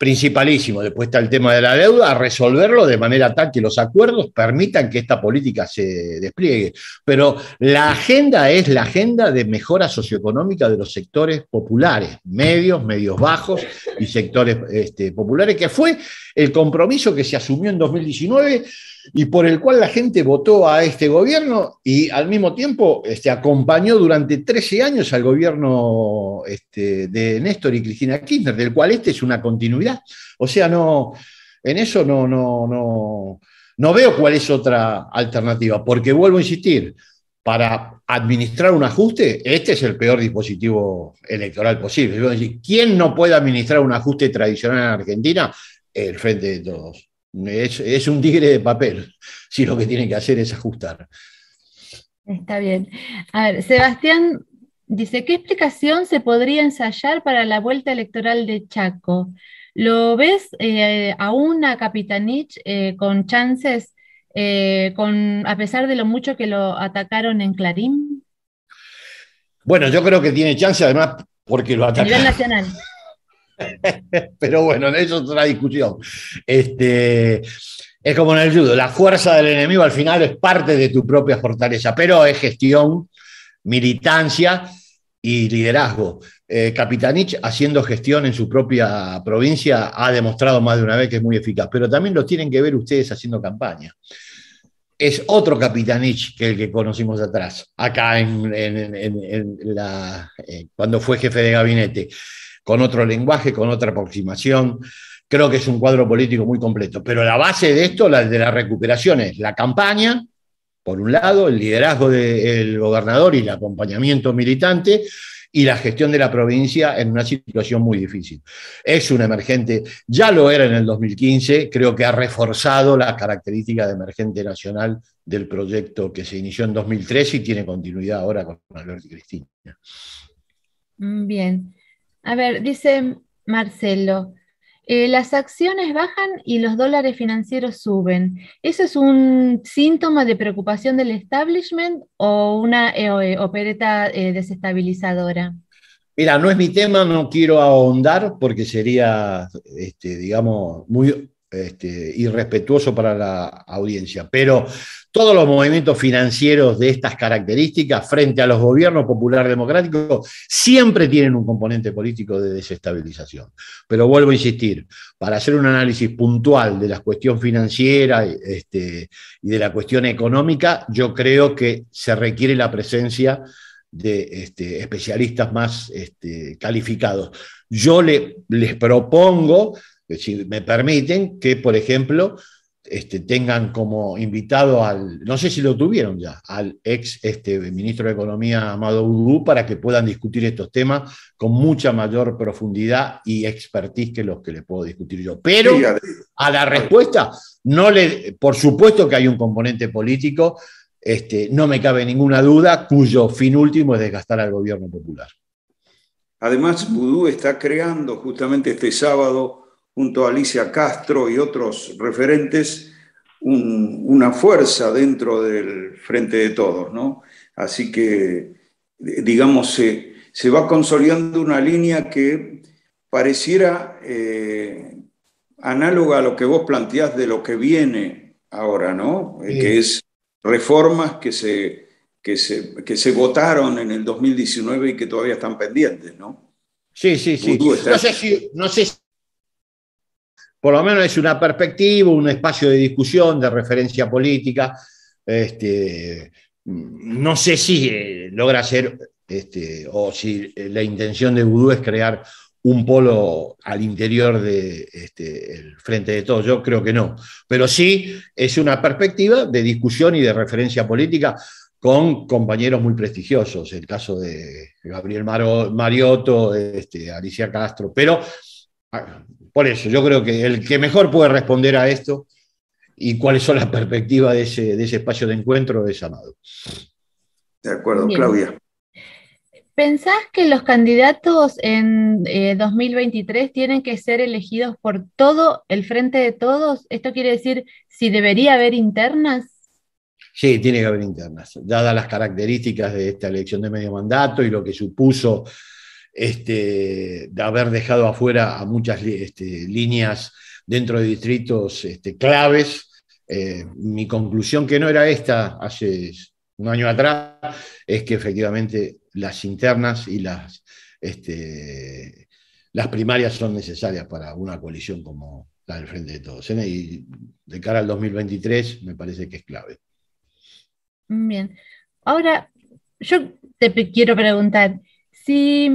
principalísimo. Después está el tema de la deuda, resolverlo de manera tal que los acuerdos permitan que esta política se despliegue. Pero la agenda es la agenda de mejora socioeconómica de los sectores populares, medios, medios bajos y sectores este, populares, que fue el compromiso que se asumió en 2019 y por el cual la gente votó a este gobierno y al mismo tiempo este, acompañó durante 13 años al gobierno este, de Néstor y Cristina Kirchner, del cual este es una continuidad. O sea, no, en eso no, no, no, no veo cuál es otra alternativa, porque vuelvo a insistir, para administrar un ajuste, este es el peor dispositivo electoral posible. ¿Quién no puede administrar un ajuste tradicional en Argentina? El Frente de Todos. Es, un tigre de papel, si lo que tiene que hacer es ajustar. Está bien. A ver, Sebastián dice, ¿qué explicación se podría ensayar para la vuelta electoral de Chaco? ¿Lo ves eh, aún a Capitanich eh, con chances, eh, con, a pesar de lo mucho que lo atacaron en Clarín? Bueno, yo creo que tiene chance además porque lo atacaron. A nivel nacional. Pero bueno, eso es otra discusión. Este, es como en el judo, la fuerza del enemigo al final es parte de tu propia fortaleza, pero es gestión, militancia y liderazgo. Eh, Capitanich, haciendo gestión en su propia provincia, ha demostrado más de una vez que es muy eficaz, pero también lo tienen que ver ustedes haciendo campaña. Es otro Capitanich que el que conocimos atrás, acá en, eh, cuando fue jefe de gabinete con otro lenguaje, con otra aproximación. Creo que es un cuadro político muy completo. Pero la base de esto, la de la recuperación, es la campaña, por un lado, el liderazgo del gobernador y el acompañamiento militante, y la gestión de la provincia en una situación muy difícil. Es un emergente, ya lo era en el 2015, creo que ha reforzado la característica de emergente nacional del proyecto que se inició en 2013 y tiene continuidad ahora con Alberto y Cristina. Bien. A ver, dice Marcelo, eh, las acciones bajan y los dólares financieros suben. ¿Eso es un síntoma de preocupación del establishment o una eh, opereta eh, desestabilizadora? Mira, no es mi tema, no quiero ahondar porque sería, este, digamos, muy este, irrespetuoso para la audiencia, pero todos los movimientos financieros de estas características frente a los gobiernos popular democráticos siempre tienen un componente político de desestabilización. Pero vuelvo a insistir, para hacer un análisis puntual de la cuestión financiera este, y de la cuestión económica, yo creo que se requiere la presencia de este, especialistas más calificados. Yo les propongo si me permiten, que, por ejemplo, este, tengan como invitado al, no sé si lo tuvieron ya, al ex este, ministro de Economía, Amado Udú, para que puedan discutir estos temas con mucha mayor profundidad y expertise que los que les puedo discutir yo. Pero a la respuesta, no le, por supuesto que hay un componente político, este, no me cabe ninguna duda, cuyo fin último es desgastar al gobierno popular. Además, Vudú está creando justamente este sábado, junto a Alicia Castro y otros referentes, una fuerza dentro del Frente de Todos, ¿no? Así que, digamos, se, se va consolidando una línea que pareciera eh, análoga a lo que vos planteás de lo que viene ahora, ¿no? Que es reformas que se, que, se, que se votaron en el 2019 y que todavía están pendientes, ¿no? Sí, sí, sí. No sé, si, no sé si por lo menos es una perspectiva, un espacio de discusión, de referencia política. Este, no sé si eh, logra ser, este, o si la intención de Vudú es crear un polo al interior del este, frente de todos. Yo creo que no. Pero sí es una perspectiva de discusión y de referencia política con compañeros muy prestigiosos, el caso de Gabriel Mariotto, este, Alicia Castro, pero ah, por eso, yo creo que el que mejor puede responder a esto y cuáles son las perspectivas de ese, espacio de encuentro es Amado. De acuerdo, Claudia. ¿Pensás que los candidatos en 2023 eh, tienen que ser elegidos por todo el frente de todos? ¿Esto quiere decir si debería haber internas? Sí, tiene que haber internas, dadas las características de esta elección de medio mandato y lo que supuso este, de haber dejado afuera a muchas este, líneas dentro de distritos este, claves. Eh, mi conclusión, que no era esta hace un año atrás, es que efectivamente las internas y las, las primarias son necesarias para una coalición como la del Frente de Todos. ¿eh? Y de cara al 2023 me parece que es clave. Bien. Ahora, yo te quiero preguntar, si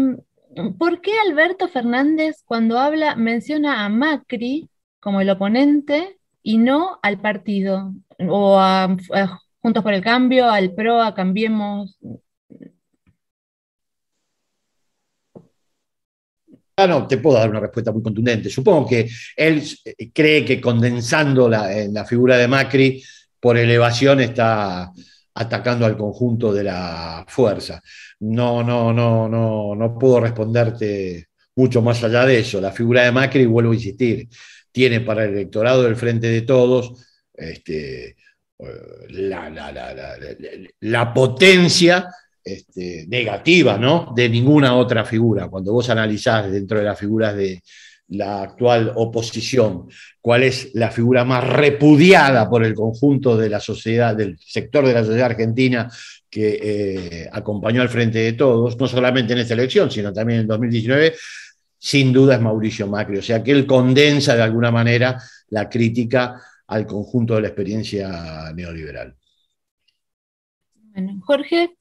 ¿Por qué Alberto Fernández cuando habla menciona a Macri como el oponente y no al partido? O a, Juntos por el Cambio, al PRO, a Cambiemos. Ah, no, te puedo dar una respuesta muy contundente. Supongo que él eh, cree que condensando la, la figura de Macri por elevación está atacando al conjunto de la fuerza. No, no, no, no, no puedo responderte mucho más allá de eso. La figura de Macri, vuelvo a insistir, tiene para el electorado del Frente de Todos este, eh, la, potencia este, negativa ¿no? de ninguna otra figura. Cuando vos analizás dentro de las figuras de, la actual oposición, cuál es la figura más repudiada por el conjunto de la sociedad, del sector de la sociedad argentina que eh, acompañó al frente de todos, no solamente en esta elección, sino también en 2019, sin duda es Mauricio Macri. O sea que él condensa de alguna manera la crítica al conjunto de la experiencia neoliberal. Bueno, Jorge.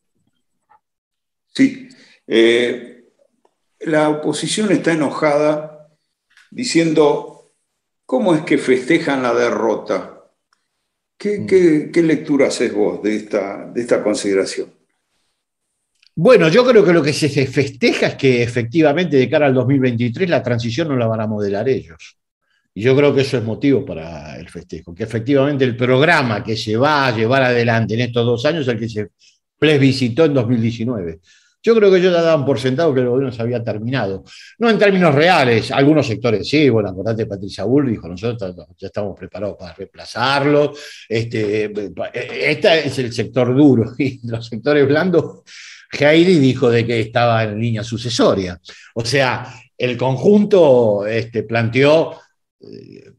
Sí, eh, la oposición está enojada diciendo, ¿cómo es que festejan la derrota? ¿Qué, mm. lectura haces vos de esta, de esta consideración? Bueno, yo creo que lo que se festeja es que efectivamente de cara al 2023 la transición no la van a modelar ellos. Y yo creo que eso es motivo para el festejo, que efectivamente el programa que se va a llevar adelante en estos dos años es el que se plebiscitó en 2019. Yo creo que ellos ya daban por sentado que el gobierno se había terminado. No en términos reales, algunos sectores sí, bueno, acordate Patricia Bull dijo, nosotros ya estamos preparados para reemplazarlo. Este, este es el sector duro y los sectores blandos, Heidi dijo de que estaba en línea sucesoria. O sea, el conjunto este, planteó eh,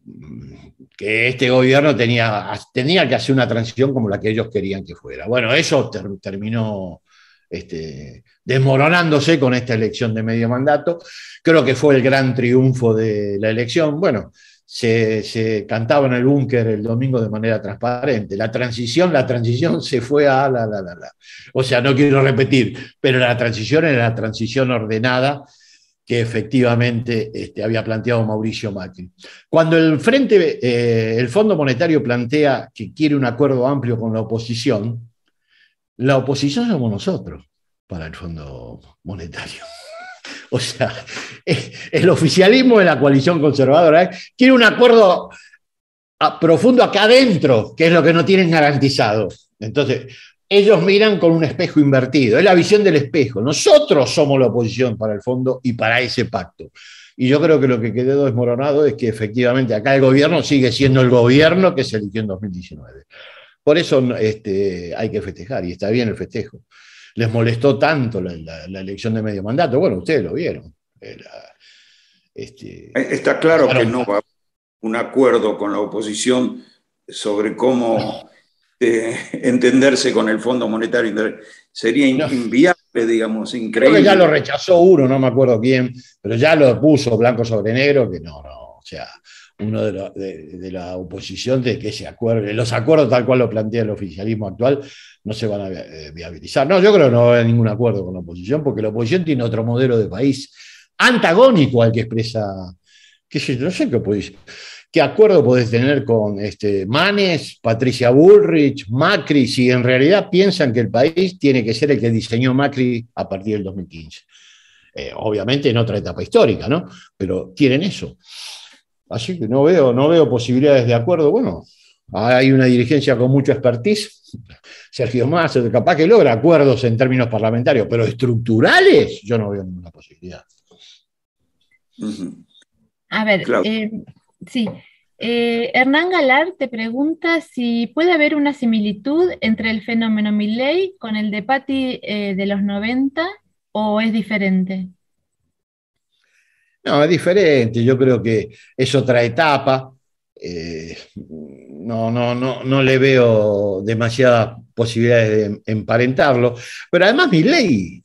que este gobierno tenía, tenía que hacer una transición como la que ellos querían que fuera. Bueno, eso terminó este, desmoronándose con esta elección de medio mandato. Creo que fue el gran triunfo de la elección. Bueno, se, cantaba en el búnker el domingo de manera transparente. La transición, la transición se fue a la, la, la, la. O sea, no quiero repetir, pero la transición era la transición ordenada que efectivamente este, había planteado Mauricio Macri. Cuando el Frente, eh, el Fondo Monetario plantea que quiere un acuerdo amplio con la oposición, la oposición somos nosotros para el Fondo Monetario. O sea, el oficialismo de la coalición conservadora quiere un acuerdo profundo acá adentro, que es lo que no tienen garantizado. Entonces, ellos miran con un espejo invertido, es la visión del espejo. Nosotros somos la oposición para el fondo y para ese pacto. Y yo creo que lo que quedó desmoronado es que efectivamente acá el gobierno sigue siendo el gobierno que se eligió en 2019. Por eso este, hay que festejar y está bien el festejo. Les molestó tanto la, elección de medio mandato. Bueno, ustedes lo vieron. Este, está claro que no va a un acuerdo con la oposición sobre cómo eh, entenderse con el Fondo Monetario Sería inviable, digamos, increíble. Creo que ya lo rechazó uno, no me acuerdo quién, pero ya lo puso blanco sobre negro, que no, no, o sea, uno de, la oposición de que se acuerde, los acuerdos tal cual lo plantea el oficialismo actual no se van a eh, viabilizar. No, yo creo que no va a haber ningún acuerdo con la oposición, porque la oposición tiene otro modelo de país antagónico al que expresa, qué no sé qué oposición ¿Qué acuerdo podés tener con este, Manes, Patricia Bullrich, Macri, si en realidad piensan que el país tiene que ser el que diseñó Macri a partir del 2015? Eh, obviamente en otra etapa histórica, ¿no? Pero quieren eso. Así que no veo, no veo posibilidades de acuerdo. Bueno, hay una dirigencia con mucho expertise. Sergio Massa, capaz que logra acuerdos en términos parlamentarios, pero estructurales, yo no veo ninguna posibilidad. A ver, eh, Sí. Eh, Hernán Galar te pregunta si puede haber una similitud entre el fenómeno Milley con el de Patti eh, de los 90 o es diferente. No, es diferente. Yo creo que es otra etapa. Eh, no, no, no, no le veo demasiadas posibilidades de emparentarlo. Pero además Milley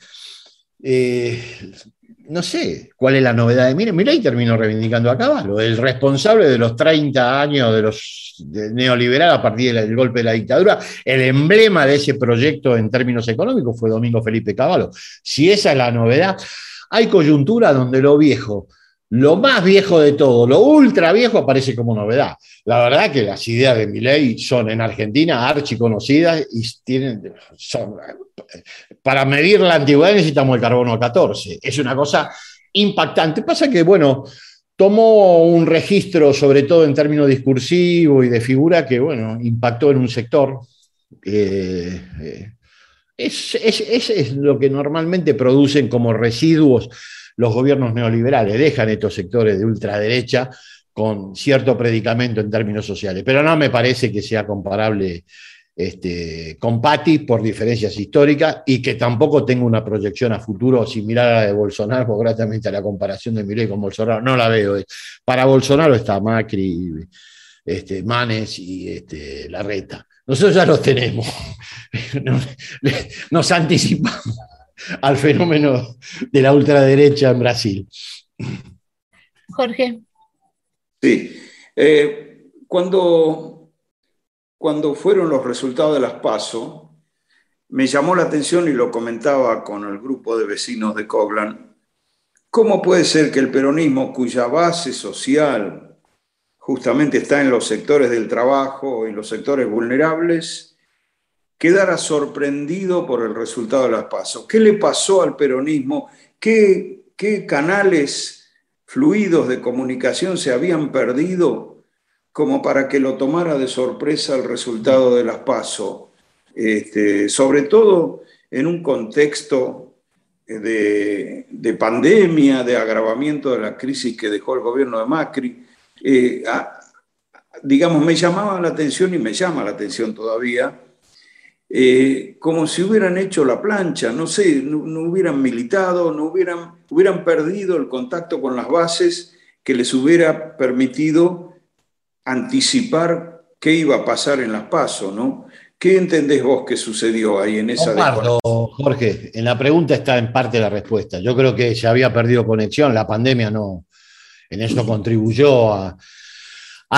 no sé cuál es la novedad de Milei. Milei terminó reivindicando a Caballo, el responsable de los 30 años de los neoliberales a partir del golpe de la dictadura. El emblema de ese proyecto en términos económicos fue Domingo Felipe Caballo. Si esa es la novedad, hay coyuntura donde lo viejo, lo más viejo de todo, lo ultra viejo aparece como novedad. La verdad que las ideas de Milei son en Argentina archiconocidas y tienen, para medir la antigüedad necesitamos el carbono 14. Es una cosa impactante. Pasa que, bueno, tomó un registro, sobre todo en términos discursivos y de figura, que, bueno, impactó en un sector. Eh, eh, es, es, lo que normalmente producen como residuos los gobiernos neoliberales. Dejan estos sectores de ultraderecha con cierto predicamento en términos sociales. Pero no me parece que sea comparable este, con Patti por diferencias históricas y que tampoco tengo una proyección a futuro similar a la de Bolsonaro, porque gratamente la comparación de Milei con Bolsonaro no la veo. Para Bolsonaro está Macri, este, Manes y este, Larreta. Nosotros ya los tenemos. Nos anticipamos al fenómeno de la ultraderecha en Brasil. Jorge. Sí. Eh, cuando cuando fueron los resultados de las PASO, me llamó la atención y lo comentaba con el grupo de vecinos de Coblan, ¿cómo puede ser que el peronismo, cuya base social justamente está en los sectores del trabajo, en los sectores vulnerables, quedara sorprendido por el resultado de las PASO? ¿Qué le pasó al peronismo? ¿Qué, qué canales fluidos de comunicación se habían perdido como para que lo tomara de sorpresa el resultado de las PASO, este, sobre todo en un contexto de, pandemia, de agravamiento de la crisis que dejó el gobierno de Macri. Eh, digamos, me llamaba la atención y me llama la atención todavía, eh, como si hubieran hecho la plancha, no sé, no, no, hubieran militado, no hubieran, hubieran perdido el contacto con las bases que les hubiera permitido anticipar qué iba a pasar en las pasos, ¿no? ¿Qué entendés vos que sucedió ahí en esa Comparto, Jorge, en la pregunta está en parte la respuesta. Yo creo que se había perdido conexión, la pandemia no, en eso contribuyó a,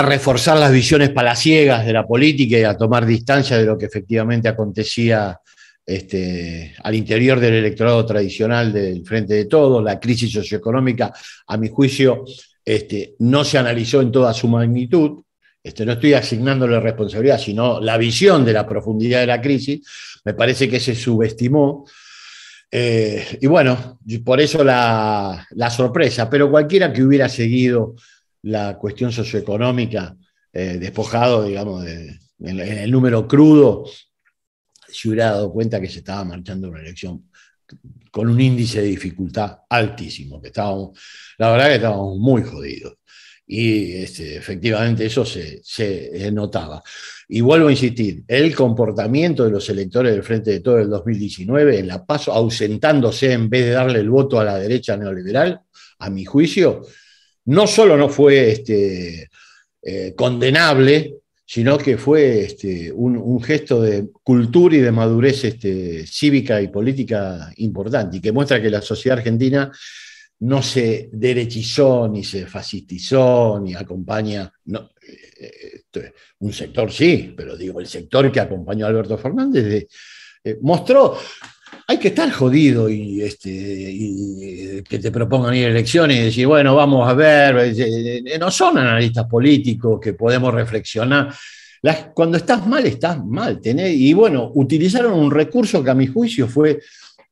reforzar las visiones palaciegas de la política y a tomar distancia de lo que efectivamente acontecía este, al interior del electorado tradicional del Frente de Todos. La crisis socioeconómica, a mi juicio, este, no se analizó en toda su magnitud. Este, no estoy asignándole responsabilidad, sino la visión de la profundidad de la crisis. Me parece que se subestimó. Eh, y bueno, por eso la, sorpresa. Pero cualquiera que hubiera seguido la cuestión socioeconómica eh, despojado, digamos, de, en, el número crudo, se hubiera dado cuenta que se estaba marchando una elección con un índice de dificultad altísimo, que estábamos, la verdad que estábamos muy jodidos. Y este, efectivamente eso se, se, notaba. Y vuelvo a insistir, el comportamiento de los electores del Frente de Todo el 2019, en la paso, ausentándose en vez de darle el voto a la derecha neoliberal, a mi juicio, no solo no fue este, eh, condenable, sino que fue este, un, gesto de cultura y de madurez este, cívica y política importante y que muestra que la sociedad argentina no se derechizó, ni se fascistizó, ni acompaña. Eh, eh, un sector sí, pero digo, el sector que acompañó a Alberto Fernández mostró hay que estar jodido y, este, y que te propongan ir a elecciones y decir, bueno, vamos a ver, eh, eh, no son analistas políticos que podemos reflexionar. cuando estás mal, estás mal. y bueno, utilizaron un recurso que a mi juicio fue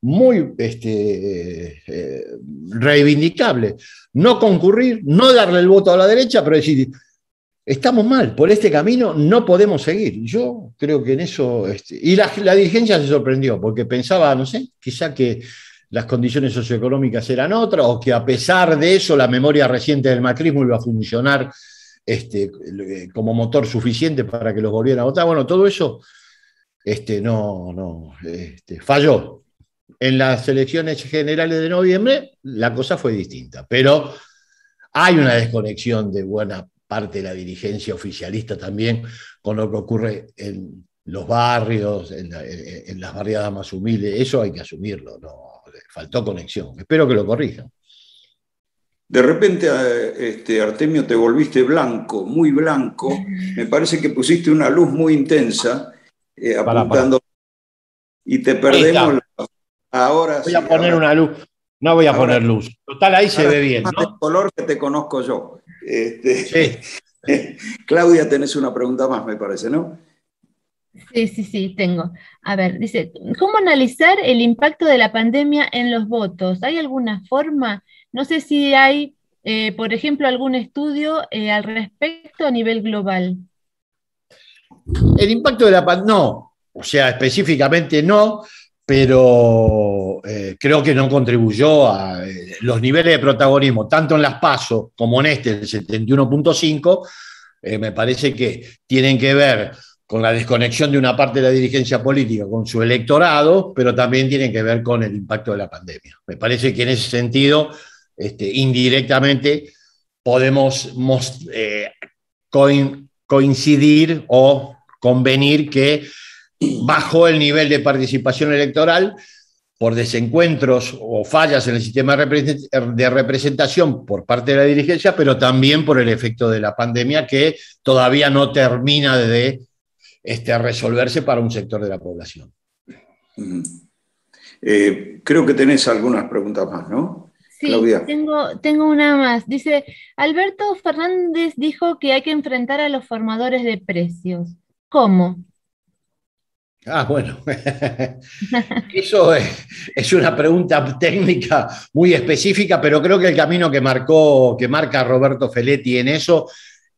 muy este, eh, reivindicable. No concurrir, no darle el voto a la derecha, pero decir, estamos mal, por este camino no podemos seguir. Yo creo que en eso, este, y la, dirigencia se sorprendió, porque pensaba, no sé, quizá que las condiciones socioeconómicas eran otras, o que a pesar de eso la memoria reciente del macrismo iba a funcionar este, como motor suficiente para que los volvieran a votar. Bueno, todo eso este, no, no este, falló. En las elecciones generales de noviembre la cosa fue distinta, pero hay una desconexión de buena parte de la dirigencia oficialista también con lo que ocurre en los barrios, en, las barriadas más humildes. Eso hay que asumirlo, no, faltó conexión. Espero que lo corrijan. De repente, este, Artemio, te volviste blanco, muy blanco. Me parece que pusiste una luz muy intensa eh, apuntando y te perdemos. Ahora voy a poner una luz. No voy a poner luz. Total, ahí se ve bien. ¿no? El color que te conozco yo. Este, Claudia, tenés una pregunta más, me parece, ¿no? Sí, sí, sí, tengo. A ver, dice, ¿cómo analizar el impacto de la pandemia en los votos? ¿Hay alguna forma? No sé si hay, eh, por ejemplo, algún estudio eh, al respecto a nivel global. El impacto de la pandemia, no, o sea, específicamente no, pero eh, creo que no contribuyó a eh, los niveles de protagonismo, tanto en las PASO como en este, el 71.5, eh, me parece que tienen que ver con la desconexión de una parte de la dirigencia política con su electorado, pero también tienen que ver con el impacto de la pandemia. Me parece que en ese sentido, este, indirectamente, podemos coincidir o convenir que bajó el nivel de participación electoral por desencuentros o fallas en el sistema de representación por parte de la dirigencia, pero también por el efecto de la pandemia que todavía no termina de este, resolverse para un sector de la población. Eh, creo que tenés algunas preguntas más, ¿no? Sí, Tengo, tengo una más. Dice, Alberto Fernández dijo que hay que enfrentar a los formadores de precios. ¿Cómo? Ah, bueno, eso es, una pregunta técnica muy específica, pero creo que el camino que marcó, que marca Roberto Feletti en eso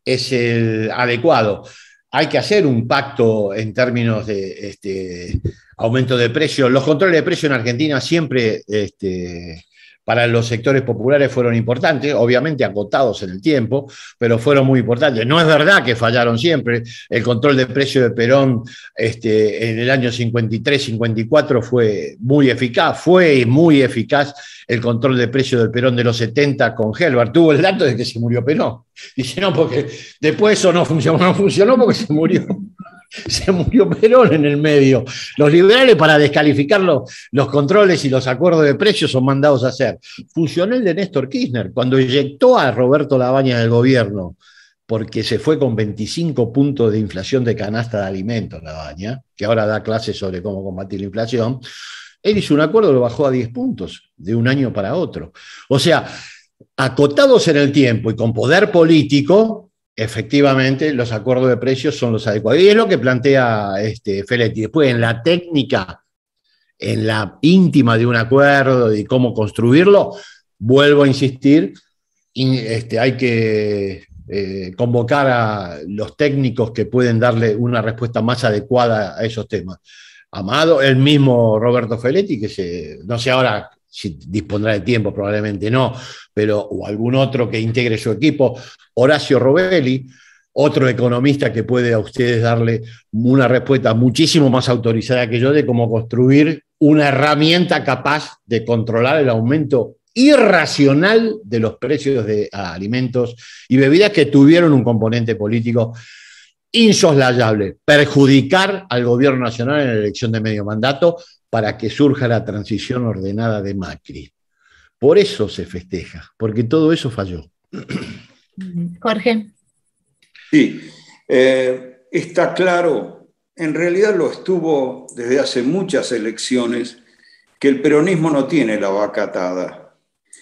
es el adecuado. Hay que hacer un pacto en términos de este, aumento de precios. Los controles de precios en Argentina siempre este, para los sectores populares fueron importantes, obviamente acotados en el tiempo, pero fueron muy importantes. No es verdad que fallaron siempre. El control de precio de Perón este, en el año 53-54 fue muy eficaz, fue muy eficaz el control de precio del Perón de los 70 con Helbert. Tuvo el dato de que se murió Perón. Dice, no, porque después eso no funcionó, no funcionó porque se murió. se murió Perón en el medio. Los liberales para descalificar los, controles y los acuerdos de precios son mandados a hacer. Funcionó el de Néstor Kirchner, cuando eyectó a Roberto Labaña del gobierno, porque se fue con 25 puntos de inflación de canasta de alimentos, Labaña, que ahora da clases sobre cómo combatir la inflación. Él hizo un acuerdo, lo bajó a 10 puntos de un año para otro. O sea, acotados en el tiempo y con poder político, efectivamente los acuerdos de precios son los adecuados. Y es lo que plantea este Feletti. Después, en la técnica, en la íntima de un acuerdo y cómo construirlo, vuelvo a insistir, este, hay que eh, convocar a los técnicos que pueden darle una respuesta más adecuada a esos temas. Amado, el mismo Roberto Feletti, que se, no sé ahora si dispondrá de tiempo, probablemente no, pero o algún otro que integre su equipo, Horacio Robelli, otro economista que puede a ustedes darle una respuesta muchísimo más autorizada que yo de cómo construir una herramienta capaz de controlar el aumento irracional de los precios de alimentos y bebidas que tuvieron un componente político insoslayable, perjudicar al gobierno nacional en la elección de medio mandato para que surja la transición ordenada de Macri. Por eso se festeja, porque todo eso falló. Jorge. Sí, eh, está claro, en realidad lo estuvo desde hace muchas elecciones, que el peronismo no tiene la vaca atada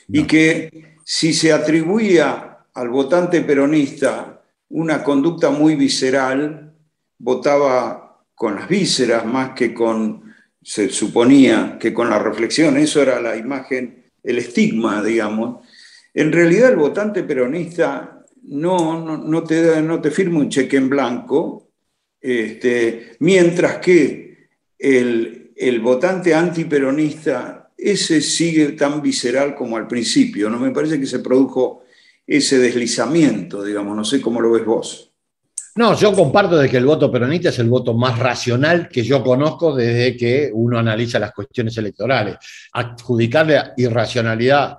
y que si se atribuía al votante peronista una conducta muy visceral, votaba con las vísceras más que con, se suponía que con la reflexión, eso era la imagen, el estigma, digamos. En realidad el votante peronista no, no, te, no te firma un cheque en blanco, este, mientras que el, el votante antiperonista, ese sigue tan visceral como al principio. ¿no? Me parece que se produjo ese deslizamiento, digamos, no sé cómo lo ves vos. No, yo comparto de que el voto peronista es el voto más racional que yo conozco desde que uno analiza las cuestiones electorales. Adjudicarle irracionalidad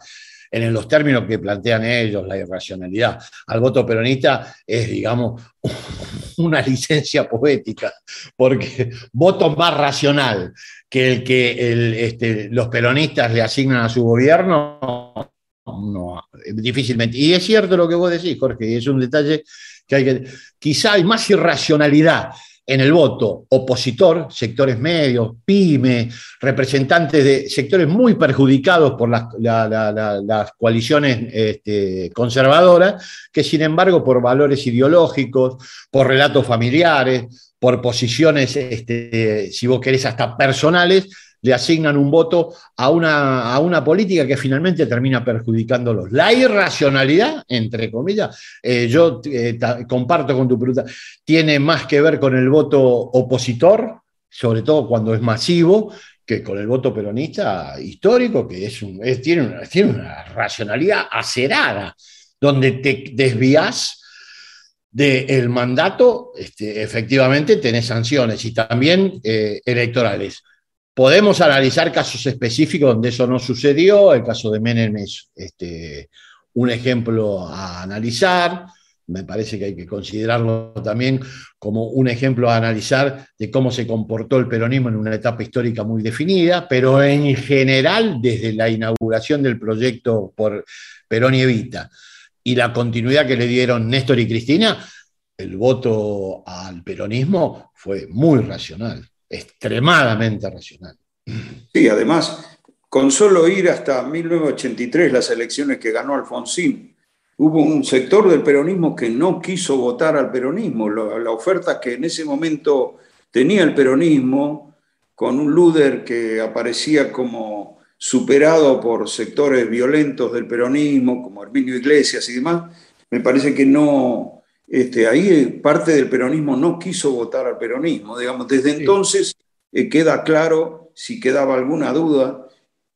en los términos que plantean ellos, la irracionalidad, al voto peronista es, digamos, una licencia poética, porque voto más racional que el que este, los peronistas le asignan a su gobierno, no, difícilmente. Y es cierto lo que vos decís, Jorge, y es un detalle que hay que... Quizá hay más irracionalidad en el voto opositor, sectores medios, pyme, representantes de sectores muy perjudicados por las, coaliciones este, conservadoras, que sin embargo por valores ideológicos, por relatos familiares, por posiciones, este, si vos querés, hasta personales, le asignan un voto a una, a una política que finalmente termina perjudicándolos. La irracionalidad, entre comillas, eh, yo eh, comparto con tu pregunta, tiene más que ver con el voto opositor, sobre todo cuando es masivo, que con el voto peronista histórico, que es, tiene, una, tiene, una, racionalidad acerada, donde te desvías del mandato, este, efectivamente tenés sanciones y también eh, electorales. Podemos analizar casos específicos donde eso no sucedió. El caso de Menem es este, un ejemplo a analizar. Me parece que hay que considerarlo también como un ejemplo a analizar de cómo se comportó el peronismo en una etapa histórica muy definida, pero en general, desde la inauguración del proyecto por Perón y Evita y la continuidad que le dieron Néstor y Cristina, el voto al peronismo fue muy racional extremadamente racional. Sí, además, con solo ir hasta 1983, las elecciones que ganó Alfonsín, hubo un sector del peronismo que no quiso votar al peronismo. La, oferta que en ese momento tenía el peronismo, con un Luder que aparecía como superado por sectores violentos del peronismo, como Herminio Iglesias y demás, me parece que no, este, ahí parte del peronismo no quiso votar al peronismo. Digamos, desde entonces eh, queda claro, si quedaba alguna duda,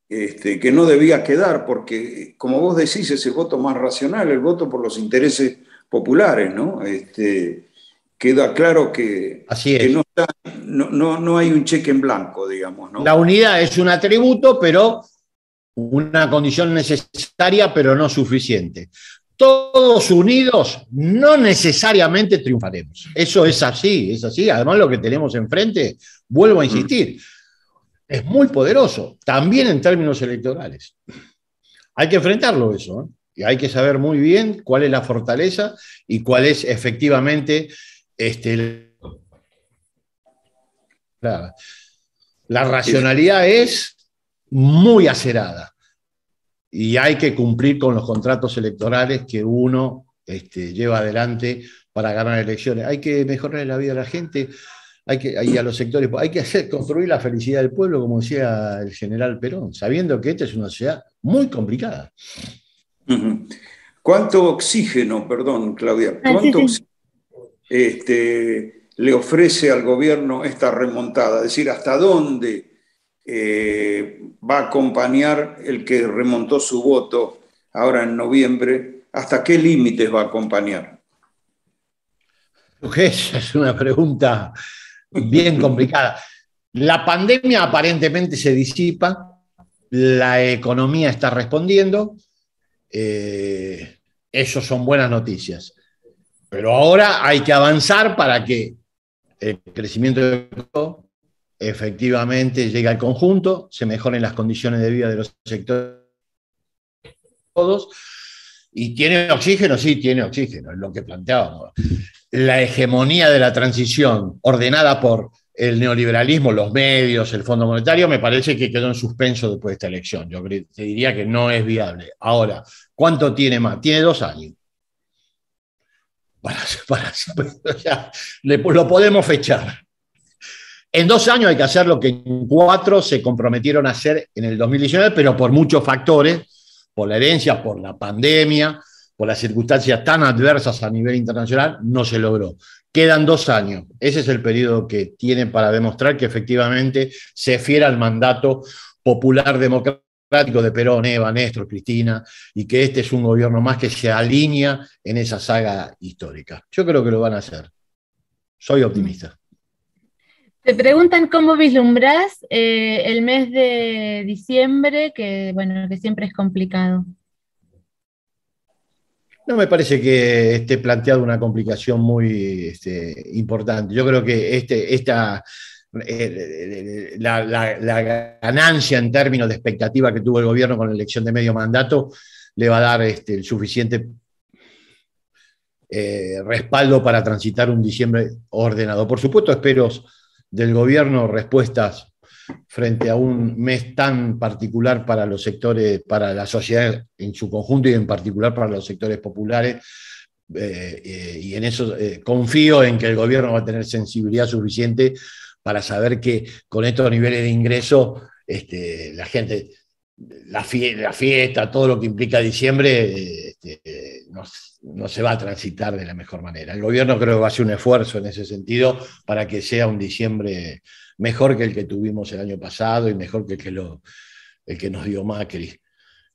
este, que no debía quedar, porque como vos decís, es el voto más racional, el voto por los intereses populares, ¿no? Este, queda claro que, no, no, hay un cheque en blanco, digamos. La unidad es un atributo, pero una condición necesaria, pero no suficiente todos unidos, no necesariamente triunfaremos. Eso es así, es así. Además, lo que tenemos enfrente, vuelvo a insistir, es muy poderoso, también en términos electorales. Hay que enfrentarlo eso, ¿eh? y hay que saber muy bien cuál es la fortaleza y cuál es efectivamente este, la, la racionalidad es muy acerada y hay que cumplir con los contratos electorales que uno este, lleva adelante para ganar elecciones. Hay que mejorar la vida de la gente, hay que, a los sectores, hay que hacer construir la felicidad del pueblo, como decía el general Perón, sabiendo que esta es una sociedad muy complicada. ¿Cuánto oxígeno, perdón, Claudia, ah, cuánto Este, le ofrece al gobierno esta remontada? Es decir, ¿hasta dónde eh, va a acompañar el que remontó su voto ahora en noviembre? ¿Hasta qué límites va a acompañar? Esa es una pregunta bien complicada. La pandemia aparentemente se disipa, la economía está respondiendo, eh, eso son buenas noticias. Pero ahora hay que avanzar para que el crecimiento efectivamente llegue al conjunto, se mejoren las condiciones de vida de los sectores todos. ¿Y tiene oxígeno? Sí, tiene oxígeno, es lo que planteábamos. La hegemonía de la transición ordenada por el neoliberalismo, los medios, el Fondo Monetario, me parece que quedó en suspenso después de esta elección. Yo te diría que no es viable. Ahora, ¿cuánto tiene más? Tiene dos años. lo podemos fechar. En dos años hay que hacer lo que en cuatro se comprometieron a hacer en el 2019, pero por muchos factores, por la herencia, por la pandemia, por las circunstancias tan adversas a nivel internacional, no se logró. Quedan dos años. Ese es el periodo que tienen para demostrar que efectivamente se fiera al mandato popular democrático de Perón, Eva, Néstor, Cristina, y que este es un gobierno más que se alinea en esa saga histórica. Yo creo que lo van a hacer. Soy optimista. Te preguntan cómo vislumbras eh, el mes de diciembre, que bueno, que siempre es complicado. No me parece que esté planteado una complicación muy este, importante. Yo creo que este, esta, eh, la, ganancia en términos de expectativa que tuvo el gobierno con la elección de medio mandato le va a dar este, el suficiente eh, respaldo para transitar un diciembre ordenado. Por supuesto, espero del gobierno respuestas frente a un mes tan particular para los sectores, para la sociedad en su conjunto y en particular para los sectores populares. Eh, eh, y en eso eh, confío en que el gobierno va a tener sensibilidad suficiente para saber que con estos niveles de ingreso, este, la gente, la, fiesta, todo lo que implica diciembre, este, no, se va a transitar de la mejor manera. El gobierno creo que va a hacer un esfuerzo en ese sentido para que sea un diciembre mejor que el que tuvimos el año pasado y mejor que el que, el que nos dio Macri.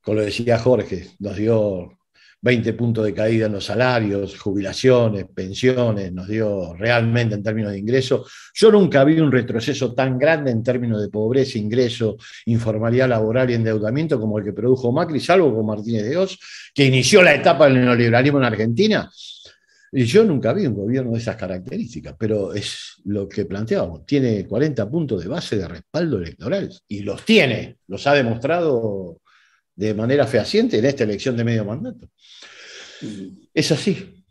Como lo decía Jorge, nos dio 20 puntos de caída en los salarios, jubilaciones, pensiones, nos dio realmente en términos de ingresos. Yo nunca vi un retroceso tan grande en términos de pobreza, ingreso, informalidad laboral y endeudamiento como el que produjo Macri, salvo con Martínez de Oz, que inició la etapa del neoliberalismo en Argentina y yo nunca vi un gobierno de esas características, pero es lo que planteábamos. Tiene 40 puntos de base de respaldo electoral y los tiene, los ha demostrado de manera fehaciente en esta elección de medio mandato. Es así.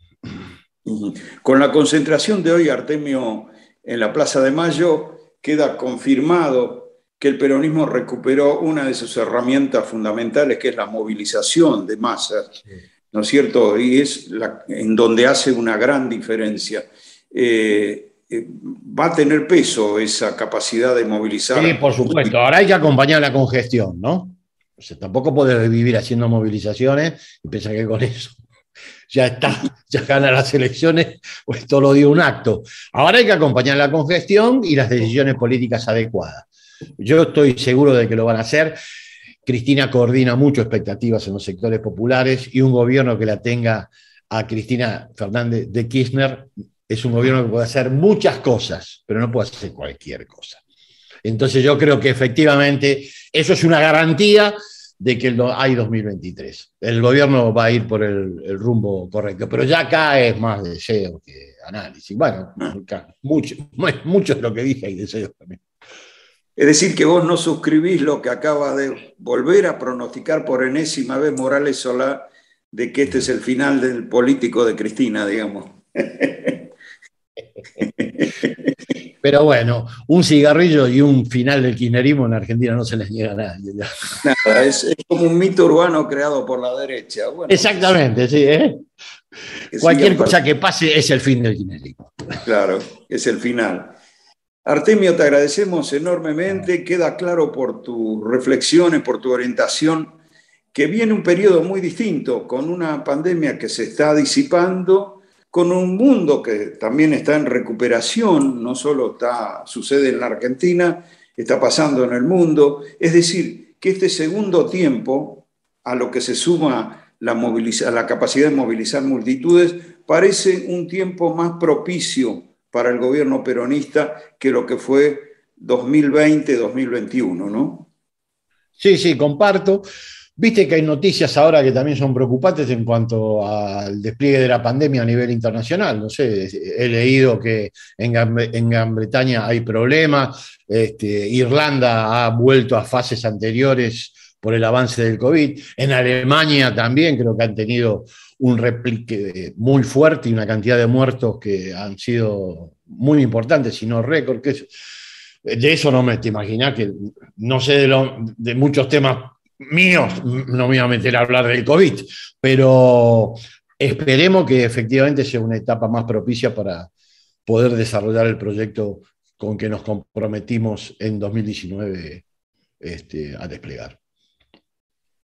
Con la concentración de hoy, Artemio, en la Plaza de Mayo, queda confirmado que el peronismo recuperó una de sus herramientas fundamentales, que es la movilización de masas. ¿no es cierto? Y es en donde hace una gran diferencia. Eh, eh, va a tener peso esa capacidad de movilizar. Sí, por supuesto. Ahora hay que acompañar la congestión, ¿no? Tampoco puedes vivir haciendo movilizaciones y pensar que con eso ya está, ya gana las elecciones, pues todo lo dio un acto. Ahora hay que acompañar la congestión y las decisiones políticas adecuadas. Yo estoy seguro de que lo van a hacer. Cristina coordina mucho expectativas en los sectores populares y un gobierno que la tenga a Cristina Fernández de Kirchner es un gobierno que puede hacer muchas cosas, pero no puede hacer cualquier cosa. Entonces yo creo que efectivamente eso es una garantía de que hay 2023. El gobierno va a ir por el, rumbo correcto, pero ya acá es más deseo que análisis. Bueno, mucho, mucho de lo que dije hay deseos también. Es decir, que vos no suscribís lo que acaba de volver a pronosticar por enésima vez Morales Solá de que este es el final del político de Cristina, digamos. Pero bueno, un cigarrillo y un final del kirchnerismo en Argentina no se les niega a nadie. Nada, es, como un mito urbano creado por la derecha. Exactamente, sí. ¿eh? Cualquier cosa que pase es el fin del kirchnerismo. Claro, es el final. Artemio, te agradecemos enormemente. Queda claro por tus reflexiones, por tu orientación, que viene un periodo muy distinto, con una pandemia que se está disipando, con un mundo que también está en recuperación, no solo está, sucede en la Argentina, está pasando en el mundo. Es decir, que este segundo tiempo, a lo que se suma la, la capacidad de movilizar multitudes, parece un tiempo más propicio para el gobierno peronista que lo que fue 2020-2021, ¿no? Sí, sí, comparto. Viste que hay noticias ahora que también son preocupantes en cuanto al despliegue de la pandemia a nivel internacional. No sé, he leído que en Gran, Bretaña hay problemas, este, Irlanda ha vuelto a fases anteriores por el avance del COVID. En Alemania también creo que han tenido un replique muy fuerte y una cantidad de muertos que han sido muy importantes, si no récord. de eso no me te imaginas que no sé de, de muchos temas míos, no me voy a meter a hablar del COVID, pero esperemos que efectivamente sea una etapa más propicia para poder desarrollar el proyecto con que nos comprometimos en 2019 este, a desplegar.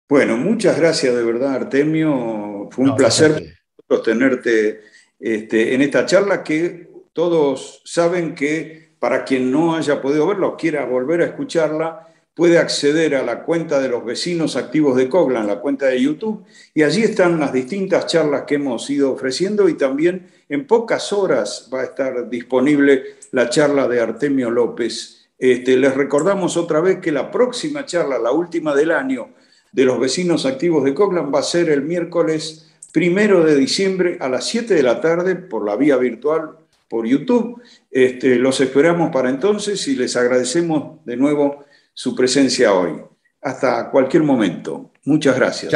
Bueno, muchas gracias de verdad, Artemio. Fue un placer tenerte este, en esta charla que todos saben que para quien no haya podido verla o quiera volver a escucharla, puede acceder a la cuenta de los vecinos activos de Coglan, la cuenta de YouTube, y allí están las distintas charlas que hemos ido ofreciendo y también en pocas horas va a estar disponible la charla de Artemio López. Este, les recordamos otra vez que la próxima charla, la última del año de los vecinos activos de Coglan, va a ser el miércoles primero de diciembre a las 7 de la tarde por la vía virtual por YouTube. Este, los esperamos para entonces y les agradecemos de nuevo su presencia hoy. Hasta cualquier momento. Muchas gracias.